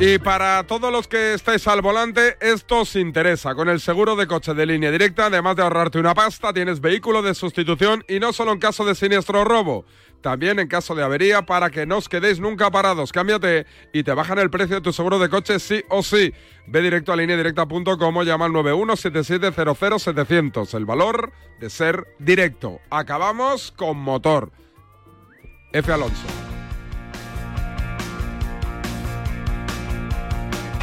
Y para todos los que estáis al volante, esto os interesa. Con el seguro de coche de línea directa, además de ahorrarte una pasta, tienes vehículo de sustitución y no solo en caso de siniestro o robo, también en caso de avería para que no os quedéis nunca parados. Cámbiate y te bajan el precio de tu seguro de coche sí o sí. Ve directo a lineadirecta.com o llama al 917700700. El valor de ser directo. Acabamos con motor. F. Alonso.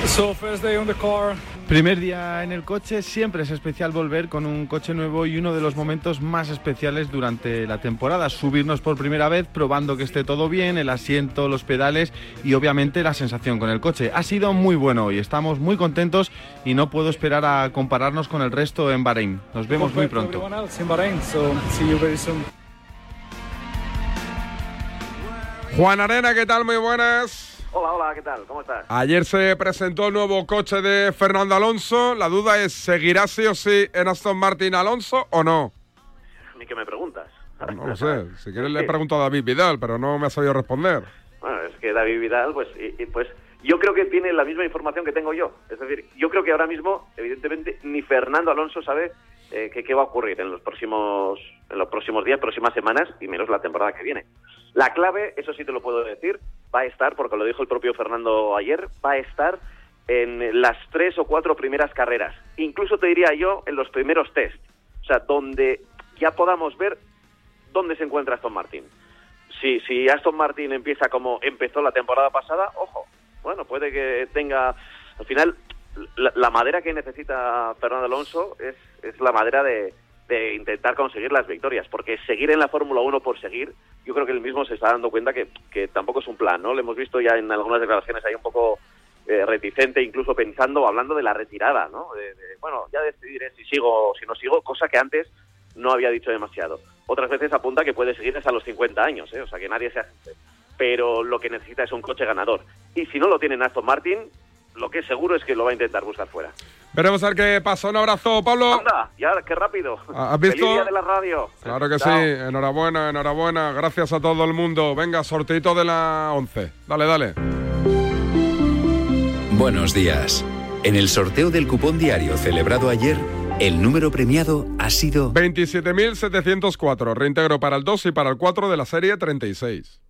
So first day on the car. Primer día en el coche, siempre es especial volver con un coche nuevo y uno de los momentos más especiales durante la temporada, subirnos por primera vez, probando que esté todo bien, el asiento, los pedales y obviamente la sensación con el coche. Ha sido muy bueno hoy, estamos muy contentos y no puedo esperar a compararnos con el resto en Bahrein. Nos vemos muy pronto. Everyone else in Bahrain, so see you very soon. Juan Arena, ¿qué tal? Muy buenas. Hola, hola, ¿qué tal? ¿Cómo estás? Ayer se presentó el nuevo coche de Fernando Alonso. La duda es, ¿seguirá sí o sí en Aston Martin Alonso o no? Ni que me preguntas. No lo sé. Si quieres le pregunto a David Vidal, pero no me ha sabido responder. Bueno, es que David Vidal, pues, y, pues yo creo que tiene la misma información que tengo yo. Es decir, yo creo que ahora mismo, evidentemente, ni Fernando Alonso sabe eh, qué va a ocurrir en los próximos en los próximos días, próximas semanas y menos la temporada que viene. La clave, eso sí te lo puedo decir, va a estar, porque lo dijo el propio Fernando ayer, va a estar en las tres o cuatro primeras carreras. Incluso te diría yo en los primeros test. O sea, donde ya podamos ver dónde se encuentra Aston Martin. Si, si Aston Martin empieza como empezó la temporada pasada, ojo, bueno, puede que tenga, al final, la, madera que necesita Fernando Alonso es, es la madera de, de intentar conseguir las victorias, porque seguir en la Fórmula 1 por seguir, yo creo que él mismo se está dando cuenta que, que tampoco es un plan, ¿no? Lo hemos visto ya en algunas declaraciones ahí un poco eh, reticente, incluso pensando, hablando de la retirada, ¿no? De, bueno, ya decidiré si sigo o si no sigo, cosa que antes no había dicho demasiado. Otras veces apunta que puede seguir hasta los 50 años, ¿eh? o sea que nadie se hace. Pero lo que necesita es un coche ganador. Y si no lo tiene Aston Martin, lo que es seguro es que lo va a intentar buscar fuera. Veremos a ver qué pasa. Un abrazo, Pablo. Anda, ya, qué rápido. ¿Has visto? Feliz día de la radio. Claro que sí. Enhorabuena, enhorabuena. Gracias a todo el mundo. Venga, sorteito de la 11. Dale, dale. Buenos días. En el sorteo del cupón diario celebrado ayer, el número premiado ha sido 27.704. Reintegro para el 2 y para el 4 de la serie 36.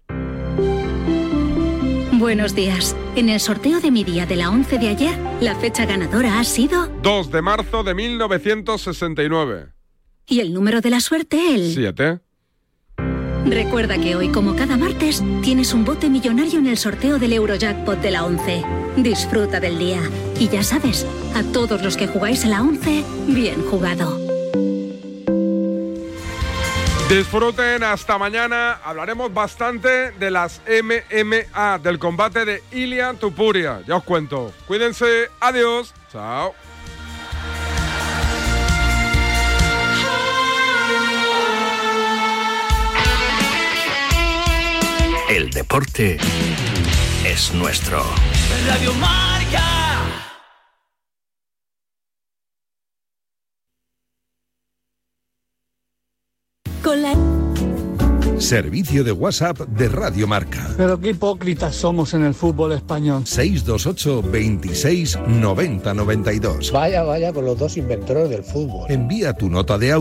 Buenos días. En el sorteo de mi día de la 11 de ayer, la fecha ganadora ha sido 2 de marzo de 1969. Y el número de la suerte, el 7. Recuerda que hoy, como cada martes, tienes un bote millonario en el sorteo del Eurojackpot de la 11. Disfruta del día. Y ya sabes, a todos los que jugáis a la 11, bien jugado. Disfruten hasta mañana. Hablaremos bastante de las MMA, del combate de Ilian Tupuria. Ya os cuento. Cuídense. Adiós. Chao. El deporte es nuestro. Radio Marca. Servicio de WhatsApp de Radio Marca. Pero qué hipócritas somos en el fútbol español. 628 26 90 92. Vaya, vaya con los dos inventores del fútbol. Envía tu nota de audio